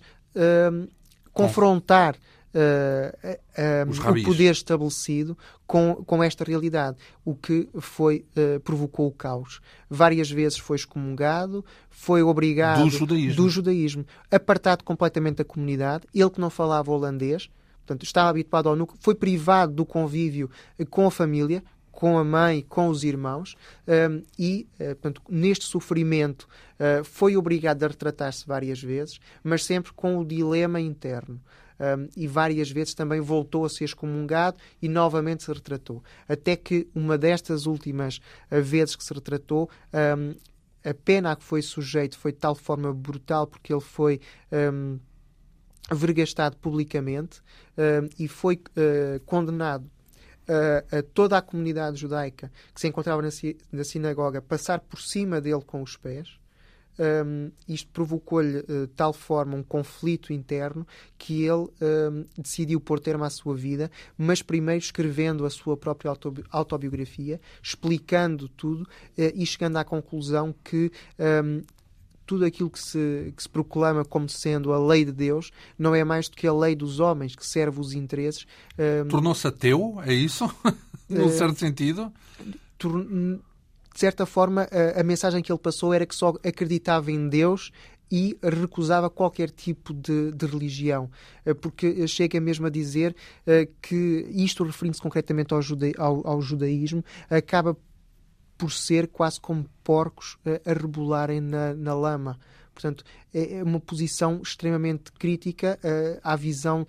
uh, confrontar o poder estabelecido com, com esta realidade, o que foi provocou o caos. Várias vezes foi excomungado, foi obrigado do judaísmo. do judaísmo, apartado completamente da comunidade. Ele que não falava holandês, Portanto, estava habituado ao núcleo, foi privado do convívio com a família, com a mãe, com os irmãos, um, e, uh, portanto, neste sofrimento uh, foi obrigado a retratar-se várias vezes, mas sempre com o dilema interno. Um, e várias vezes também voltou a ser excomungado e novamente se retratou. Até que uma destas últimas vezes que se retratou, um, a pena a que foi sujeito foi de tal forma brutal, porque ele foi. Um, vergastado publicamente uh, e foi uh, condenado uh, a toda a comunidade judaica que se encontrava na, na sinagoga passar por cima dele com os pés. Um, isto provocou-lhe uh, tal forma um conflito interno que ele um, decidiu pôr termo à sua vida, mas primeiro escrevendo a sua própria autobiografia, explicando tudo uh, e chegando à conclusão que um, tudo aquilo que se, que se proclama como sendo a lei de Deus não é mais do que a lei dos homens que serve os interesses. Tornou-se ateu, é isso? Num uh, certo sentido? De certa forma, a, a mensagem que ele passou era que só acreditava em Deus e recusava qualquer tipo de, de, religião, eh, porque chega mesmo a dizer uh, que isto, referindo-se concretamente ao, ao, ao, judaísmo, acaba por ser quase como porcos uh, a rebolarem na, na lama. Portanto, é, é uma posição extremamente crítica à visão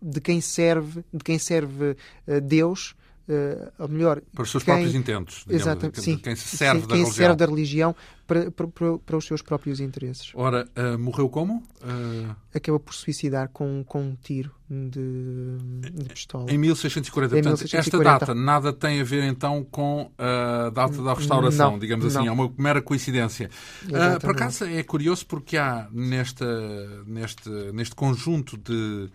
de quem serve, de quem serve Deus uh, ou melhor... Para os seus quem, próprios intentos, digamos, exatamente, sim, quem se serve sim, da quem religião. serve da religião para, para, para, os seus próprios interesses. Ora, uh, morreu como? Uh... Acabou por suicidar com, com um tiro de, de pistola. Em 1640. Em Portanto, 1640. esta data nada tem a ver então com a data da restauração, não, digamos assim, não. é uma mera coincidência. Uh, por acaso é curioso porque há nesta, neste, neste conjunto de eh,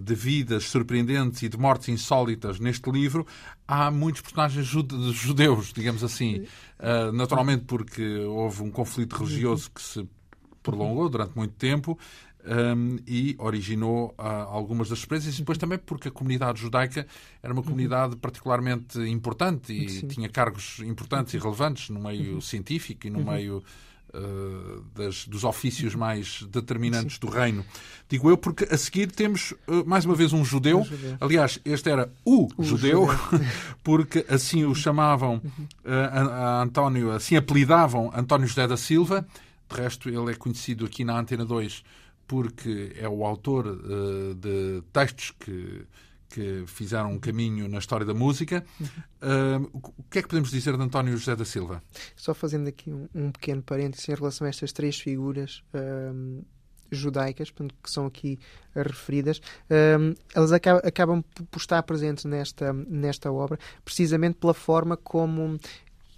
de vidas surpreendentes e de mortes insólitas neste livro, há muitos personagens judeus, digamos assim. Uh, naturalmente porque houve um conflito religioso que se prolongou durante muito tempo um, e originou uh, algumas das surpresas, e depois também porque a comunidade judaica era uma comunidade particularmente importante e Sim. tinha cargos importantes e relevantes no meio uhum. científico e no uhum. meio uh, das, dos ofícios mais determinantes do reino. Digo eu, porque a seguir temos uh, mais uma vez um judeu. Um judeu. Aliás, este era o, o judeu, judeu. porque assim o chamavam uh, a, a António, assim apelidavam António José da Silva. De resto, ele é conhecido aqui na Antena 2 porque é o autor de textos que que fizeram um caminho na história da música. Uh, o que é que podemos dizer de António José da Silva? Só fazendo aqui um, um pequeno parênteses em relação a estas três figuras. Uh, judaicas, que são aqui referidas, uh, elas acabam, acabam por estar presentes nesta, nesta obra, precisamente pela forma como,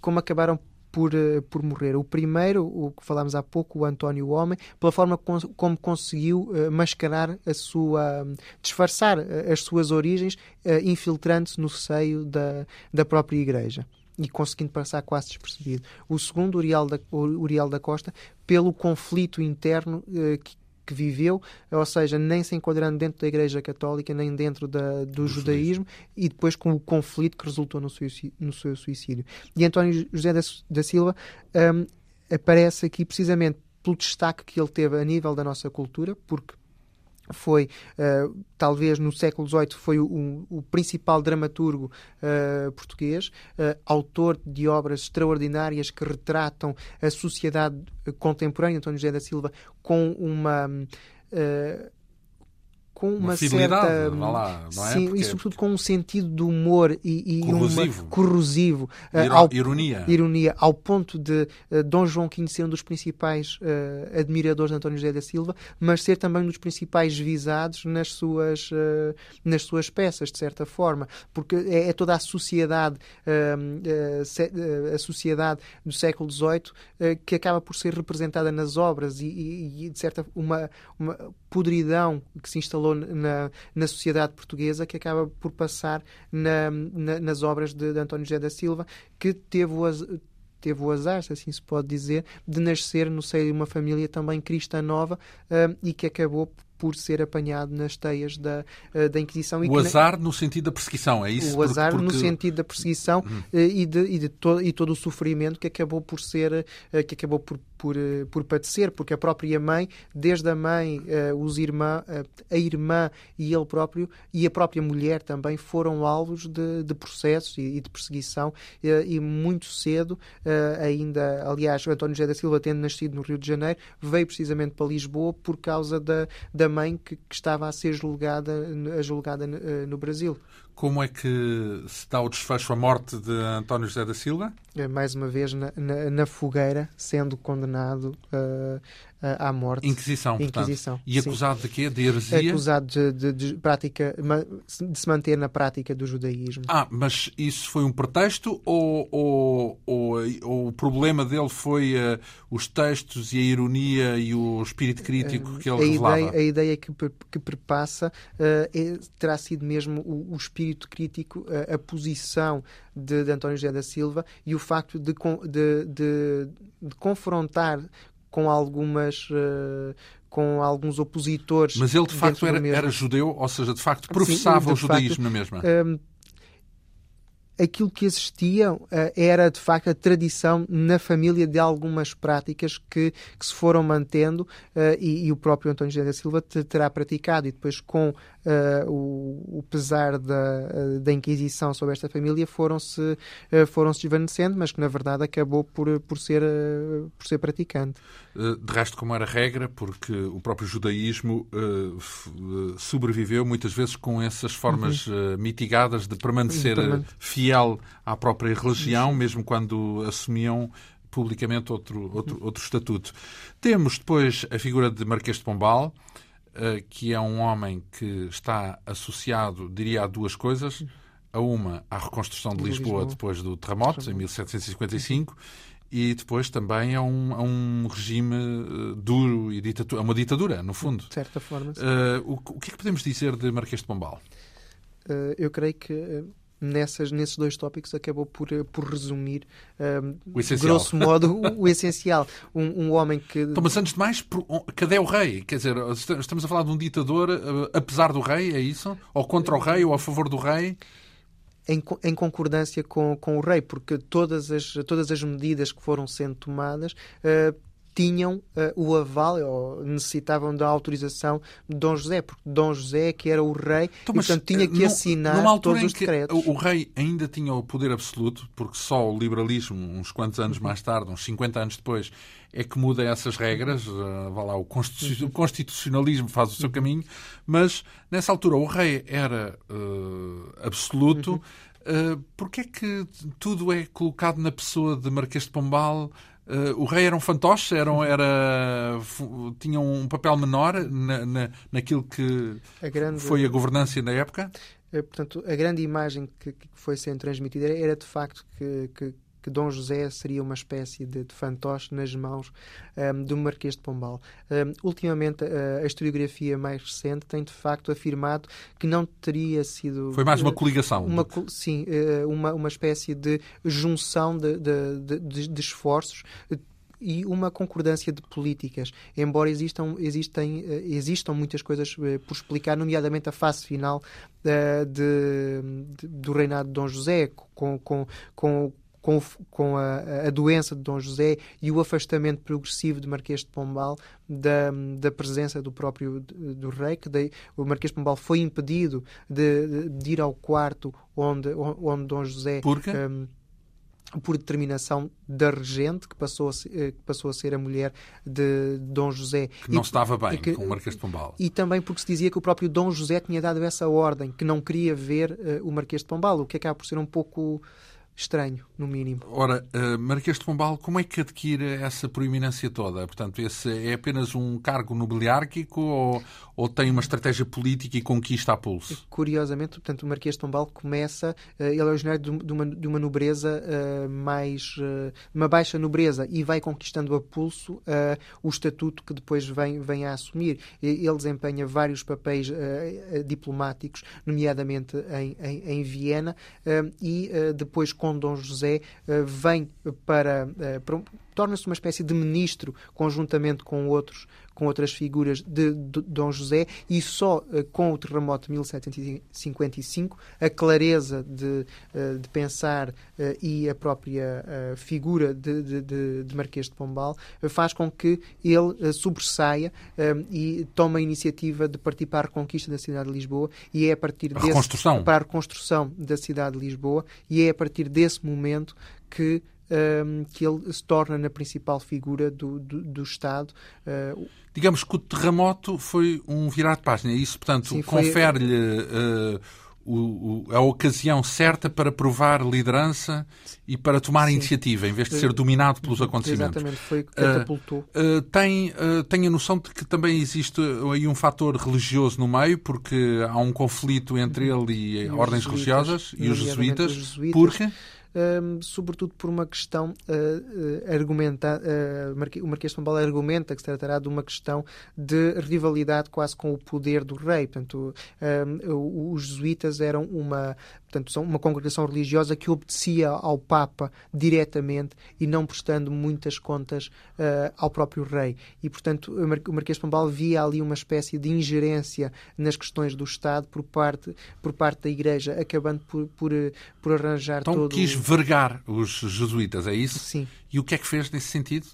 como acabaram por, por morrer. O primeiro, o que falámos há pouco, o António Homem, pela forma como conseguiu mascarar a sua. disfarçar as suas origens, infiltrando-se no seio da, da própria Igreja e conseguindo passar quase despercebido. O segundo, Uriel da, Uriel da Costa, pelo conflito interno eh, que, que, viveu, ou seja, nem se enquadrando dentro da Igreja Católica, nem dentro da, do, do judaísmo, e depois com o conflito que resultou no, suicídio. No seu suicídio. E António José da, da Silva um, aparece aqui precisamente pelo destaque que ele teve a nível da nossa cultura, porque foi uh, talvez no século XVIII foi o, o principal dramaturgo uh, português, uh, autor de obras extraordinárias que retratam a sociedade contemporânea, António José da Silva, com uma com uma, uma certa lá, não é? sim, Porque... e sobretudo com um sentido de humor e, e corrosivo, uma, corrosivo uh, ao, ironia. ironia ao ponto de uh, Dom João V ser um dos principais uh, admiradores de António José da Silva mas ser também um dos principais visados nas suas nas suas peças de certa forma. Porque é, é toda a sociedade a sociedade do século XVIII que acaba por ser representada nas obras e, e, e de certa uma, uma podridão que se instalou na, na sociedade portuguesa que acaba por passar na, na, nas obras de, de, António José da Silva, que teve o, teve o azar, se assim se pode dizer, de nascer no seio de uma família também cristã nova uh, e que acabou por ser apanhado nas teias da, eh, da Inquisição. o azar no sentido da perseguição, é isso? O azar porque... no sentido da perseguição uhum. e, de, e, de to, e todo o sofrimento que acabou por ser, eh, que acabou por, por, por padecer, porque a própria mãe, desde a mãe, os irmã, a irmã e ele próprio, e a própria mulher também foram alvos de, de processos e, de perseguição e muito cedo, ainda, aliás, António José da Silva, tendo nascido no Rio de Janeiro, veio precisamente para Lisboa por causa da, da mãe que, que estava a ser julgada, julgada no Brasil. Como é que se dá o desfecho à morte de António José da Silva? É, mais uma vez na, na, na fogueira, sendo condenado uh, à morte. Inquisição, Inquisição E acusado de quê? De heresia? Acusado de, de, de, prática, de se manter na prática do judaísmo. Ah, mas isso foi um pretexto ou, ou, ou, ou o problema dele foi uh, os textos e a ironia e o espírito crítico uh, que ele a revelava? Ideia, a ideia que, que perpassa uh, é, terá sido mesmo o, o espírito crítico, a posição de, de, António José da Silva e o facto de, de, de confrontar com algumas uh, com alguns opositores. Mas ele de facto era, era, judeu, ou seja, de facto professava Sim, de o judaísmo na mesma. Um, aquilo que existia uh, era de facto a tradição na família de algumas práticas que, que se foram mantendo uh, e, e, o próprio António José da Silva terá praticado e depois com uh, o, o, pesar da, da Inquisição sobre esta família foram-se uh, foram -se desvanecendo, mas que na verdade acabou por, por, ser, uh, por ser praticante. De resto, como era regra, porque o próprio judaísmo sobreviveu muitas vezes com essas formas uhum. mitigadas de permanecer fiel à própria religião, mesmo quando assumiam publicamente outro, outro, outro estatuto. Temos depois a figura de Marquês de Pombal, eh, que é um homem que está associado, diria, a duas coisas. A uma, à reconstrução de Lisboa, Lisboa. depois do terremoto, em 1755, e depois também a um, a um regime uh, duro e ditadura, uma ditadura, no fundo. De certa forma. Uh, o, o, que é que podemos dizer de Marquês de Pombal? Uh, eu creio que nessas, nesses dois tópicos acabou por, eh, por resumir, um, ehm, grosso modo, o, o essencial. Um, um, homem que. Então, mas antes de mais, cadê o rei? Quer dizer, estamos a falar de um ditador uh, apesar do rei, é isso? Ou contra o rei, ou a favor do rei? Em, em, concordância com, com o rei, porque todas as, todas as medidas que foram sendo tomadas uh, tinham uh, o aval ou necessitavam da autorização de Dom José, porque Dom José, que era o rei, então, e, portanto tinha que assinar todos os decretos. O, o, rei ainda tinha o poder absoluto, porque só o liberalismo, uns quantos anos mais tarde, uns 50 anos depois, é que muda essas regras. Uh, vá lá, o constitucionalismo faz o seu caminho, mas nessa altura o rei era uh, absoluto. Uh, Porquê é que tudo é colocado na pessoa de Marquês de Pombal? Uh, o rei era um fantoche, era, era, tinha um papel menor na, na, naquilo que a grande, foi a governança na época? Uh, portanto, a grande imagem que, que, foi sendo transmitida era, era de facto que, que, que Dom José seria uma espécie de, de fantoche nas mãos um, do Marquês de Pombal. Um, ultimamente, a, a, historiografia mais recente tem de facto afirmado que não teria sido. Foi mais uma coligação. Uma, sim, uma, uma espécie de junção de, de, de, de esforços e uma concordância de políticas, embora existam, existem, eh, existam muitas coisas eh, por explicar, nomeadamente a fase final uh, de, de, do reinado de Dom José, com, com, com com, com a, a, doença de Dom José e o afastamento progressivo de Marquês de Pombal da, da presença do próprio do rei, que o Marquês de Pombal foi impedido de, de, ir ao quarto onde, onde Dom José... Por quê? Um, por determinação da regente, que passou a ser, eh, que passou a, ser a mulher de Dom José. Que não e, estava bem que, com o Marquês de Pombal. E também porque se dizia que o próprio Dom José tinha dado essa ordem, que não queria ver uh, o Marquês de Pombal, o que acaba por ser um pouco estranho, no mínimo. Ora, uh, Marquês de Pombal, como é que adquire essa proeminência toda? Portanto, esse é apenas um cargo nobiliárquico ou, ou tem uma estratégia política e conquista a pulso? Curiosamente, portanto, o Marquês de Pombal começa, uh, ele é originário de, de, uma, de uma nobreza uh, mais, uma baixa nobreza e vai conquistando a pulso o estatuto que depois vem, vem a assumir. Ele desempenha vários papéis diplomáticos, nomeadamente em, em, em Viena, e depois com Dom José eh, vem para, eh, para torna-se uma espécie de ministro conjuntamente com outros com outras figuras de, de Dom José e só uh, com o terremoto de 1755 a clareza de, uh, de pensar uh, e a própria figura de, de, de, Marquês de Pombal faz com que ele sobressaia e tome a iniciativa de partir para a reconquista da cidade de Lisboa e é a partir desse, para a reconstrução da cidade de Lisboa e é a partir desse momento que que ele se torna na principal figura do, do, do Estado. Digamos que o terremoto foi um virar de página, isso, portanto, confere-lhe uh, a ocasião certa para provar liderança e para tomar Sim. iniciativa, em vez de ser dominado pelos acontecimentos. Exatamente, foi que catapultou. Uh, uh, tem, uh, tem a noção de que também existe aí um fator religioso no meio, porque há um conflito entre ele e, e ordens religiosas e os jesuítas. Os jesuítas porque um, sobretudo por uma questão uh, argumenta, uh, o Marquês de Pombal argumenta que se tratará de uma questão de rivalidade quase com o poder do rei. Portanto, um, os jesuítas eram uma, portanto, são uma congregação religiosa que obedecia ao Papa diretamente e não prestando muitas contas uh, ao próprio rei. E, portanto, o Marquês de Pombal via ali uma espécie de ingerência nas questões do Estado por parte, por parte da Igreja, acabando por, por, por arranjar então, todo... quis vergar os jesuítas, é isso? Sim. E o que é que fez nesse sentido?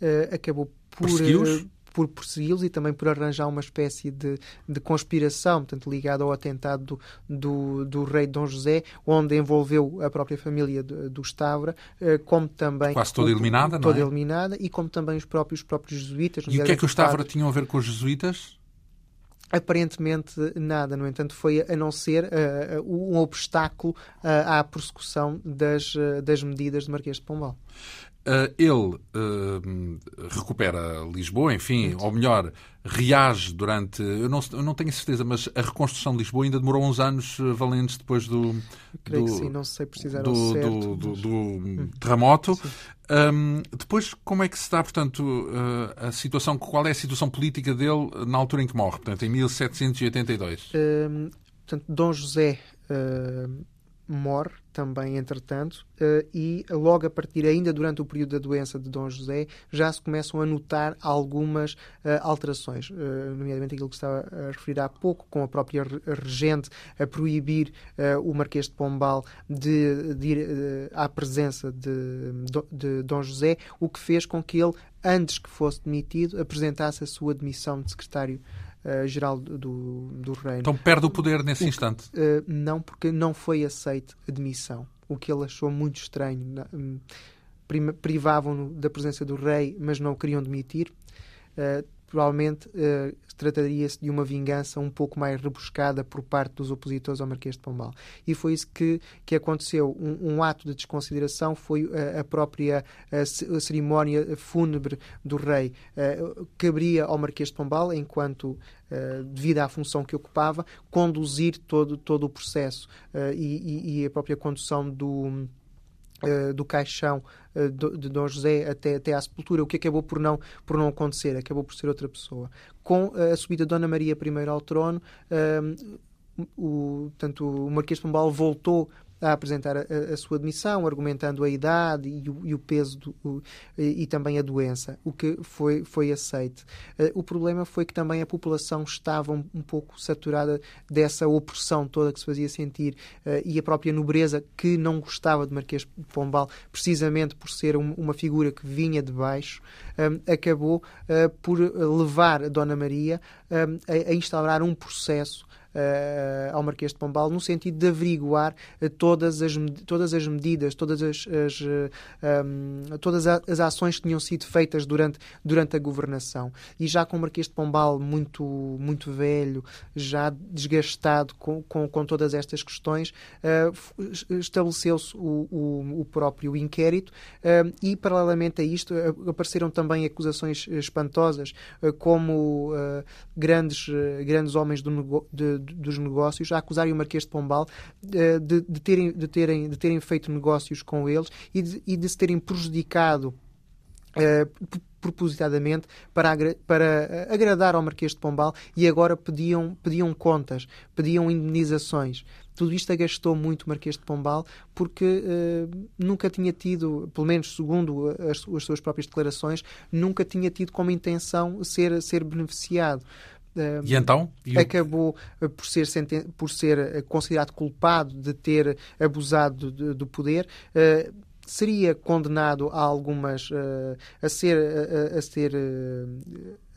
Uh, acabou por... Persegui-os? por persegui-los e também por arranjar uma espécie de, de conspiração, portanto, ligada ao atentado do, do, do, rei Dom José, onde envolveu a própria família do, do Stavra, eh, como também... Quase toda eliminada, toda não é? eliminada, e como também os próprios, próprios jesuítas. E o que é que o Stavra tinham a ver com os jesuítas? Aparentemente nada, no entanto, foi a não ser uh, um obstáculo uh, à prossecução das, uh, das medidas de Marquês de Pombal. Uh, ele uh, recupera Lisboa, enfim, ou melhor, reage durante. Eu não, eu não tenho certeza, mas a reconstrução de Lisboa ainda demorou uns anos uh, valentes depois do. Creio do, que sim, não sei precisar do, certo, do, do, do hum. terremoto. Um, depois, como é que se dá, portanto, a situação, qual é a situação política dele na altura em que morre, portanto, em 1782? Um, portanto, Dom José morre também, entretanto, eh, e logo a partir, ainda durante o período da doença de Dom José, já se começam a notar algumas eh, alterações, eh, nomeadamente aquilo que estava a referir há pouco, com a própria regente a proibir o Marquês de Pombal de, de ir à presença de, de Dom José, o que fez com que ele, antes que fosse demitido, apresentasse a sua demissão de secretário uh, geral do, do reino. Então perde o poder nesse o, instante? Uh, não, porque não foi aceite a demissão, o que ele achou muito estranho. Hum, privavam-no da presença do rei, mas não o queriam demitir. Uh, provavelmente uh, trataria-se de uma vingança um pouco mais rebuscada por parte dos opositores ao Marquês de Pombal. E foi isso que, que aconteceu. Um, um ato de desconsideração foi uh, a própria uh, cerimónia fúnebre do rei. Uh, caberia ao Marquês de Pombal, enquanto devido à função que ocupava, conduzir todo, todo o processo e, e a própria condução do Uh, do caixão uh, de Dom José até, até à sepultura, o que acabou por não, por não acontecer, acabou por ser outra pessoa. Com uh, a subida de Dona Maria I ao trono, o, tanto o Marquês de Pombal voltou a apresentar a, a, sua demissão, argumentando a idade e o, e o peso do, o, e, também a doença, o que foi, foi aceite. Uh, o problema foi que também a população estava um, um, pouco saturada dessa opressão toda que se fazia sentir uh, e a própria nobreza que não gostava de Marquês Pombal, precisamente por ser um, uma figura que vinha de baixo, eh, acabou por levar a Dona Maria a, a instaurar um processo uh, ao Marquês de Pombal no sentido de averiguar uh, todas, as, todas as medidas, todas as, as um, ehm, todas as ações que tinham sido feitas durante, durante a governação. E já com o Marquês de Pombal muito, muito velho, já desgastado com, com, com todas estas questões, estabeleceu-se o, o, o, próprio inquérito e, paralelamente a isto, apareceram também acusações espantosas, como grandes, grandes homens do, de, dos negócios a acusarem o Marquês de Pombal uh, de, de, terem, de, terem, de terem feito negócios com eles e de, e de se terem prejudicado uh, propositadamente para, para eh, agradar ao Marquês de Pombal e agora pediam, pediam contas, pediam indenizações. Tudo isto agastou muito o Marquês de Pombal porque uh, nunca tinha tido, pelo menos segundo as, as, suas próprias declarações, nunca tinha tido como intenção ser, ser beneficiado. E então? E acabou uh, por ser, por ser uh, considerado culpado de ter abusado do poder. Seria condenado a algumas. a ser. a, a ser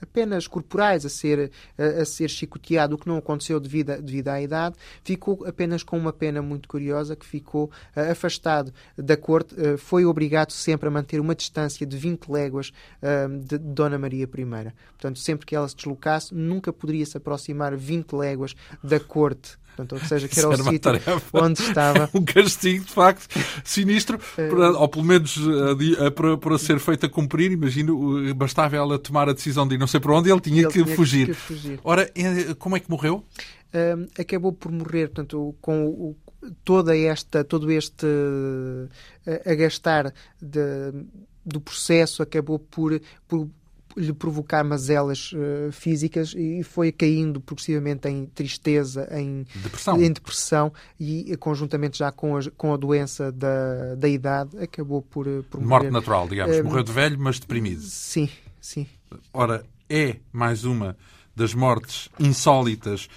apenas corporais a ser, a, a, ser chicoteado, o que não aconteceu devido, devido à idade, ficou apenas com uma pena muito curiosa, que ficou uh, afastado da corte, uh, foi obrigado sempre a manter uma distância de 20 léguas uh, de Dona Maria I. Portanto, sempre que ela se deslocasse, nunca poderia se aproximar 20 léguas da corte Portanto, ou seja, que era o sítio onde estava. um castigo, de facto, sinistro, para, ou pelo menos para, para ser feito a cumprir. Imagino, bastava ela tomar a decisão de ir não sei para onde, ele tinha, ele que, tinha fugir. que fugir. Ora, como é que morreu? Um, acabou por morrer, portanto, com o, toda esta, todo este uh, agastar de, do processo acabou por, por lhe provocar mazelas uh, físicas e foi caindo progressivamente em tristeza, em depressão, em depressão e conjuntamente já com a, com a doença da, da idade acabou por, eh, por morrer. Morte natural, digamos. Uh, Morreu de velho, mas deprimido. Sim, sim. Ora, é mais uma das mortes insólitas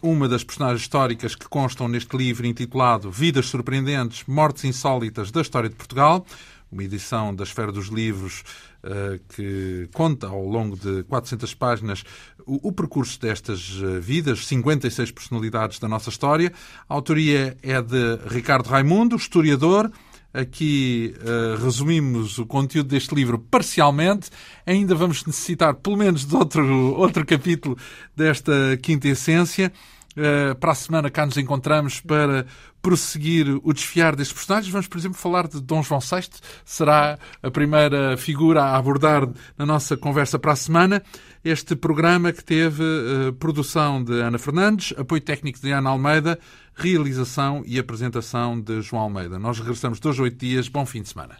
uma das personagens históricas que constam neste livro intitulado Vidas Surpreendentes, Mortes Insólitas da História de Portugal, uma edição da Esfera dos Livros uh, que conta ao longo de 400 páginas o, percurso destas eh, vidas, 56 personalidades da nossa história. A autoria é de Ricardo Raimundo, historiador. Aqui uh, resumimos o conteúdo deste livro parcialmente. Ainda vamos necessitar, pelo menos, de outro, outro capítulo desta quinta essência. Uh, para a semana cá nos encontramos para prosseguir o desfiar destes personagens. Vamos, por exemplo, falar de Dom João VI. Será a primeira figura a abordar na nossa conversa para a semana. Este programa que teve uh, produção de Ana Fernandes, apoio técnico de Ana Almeida, realização e apresentação de João Almeida. Nós regressamos dois oito dias. Bom fim de semana.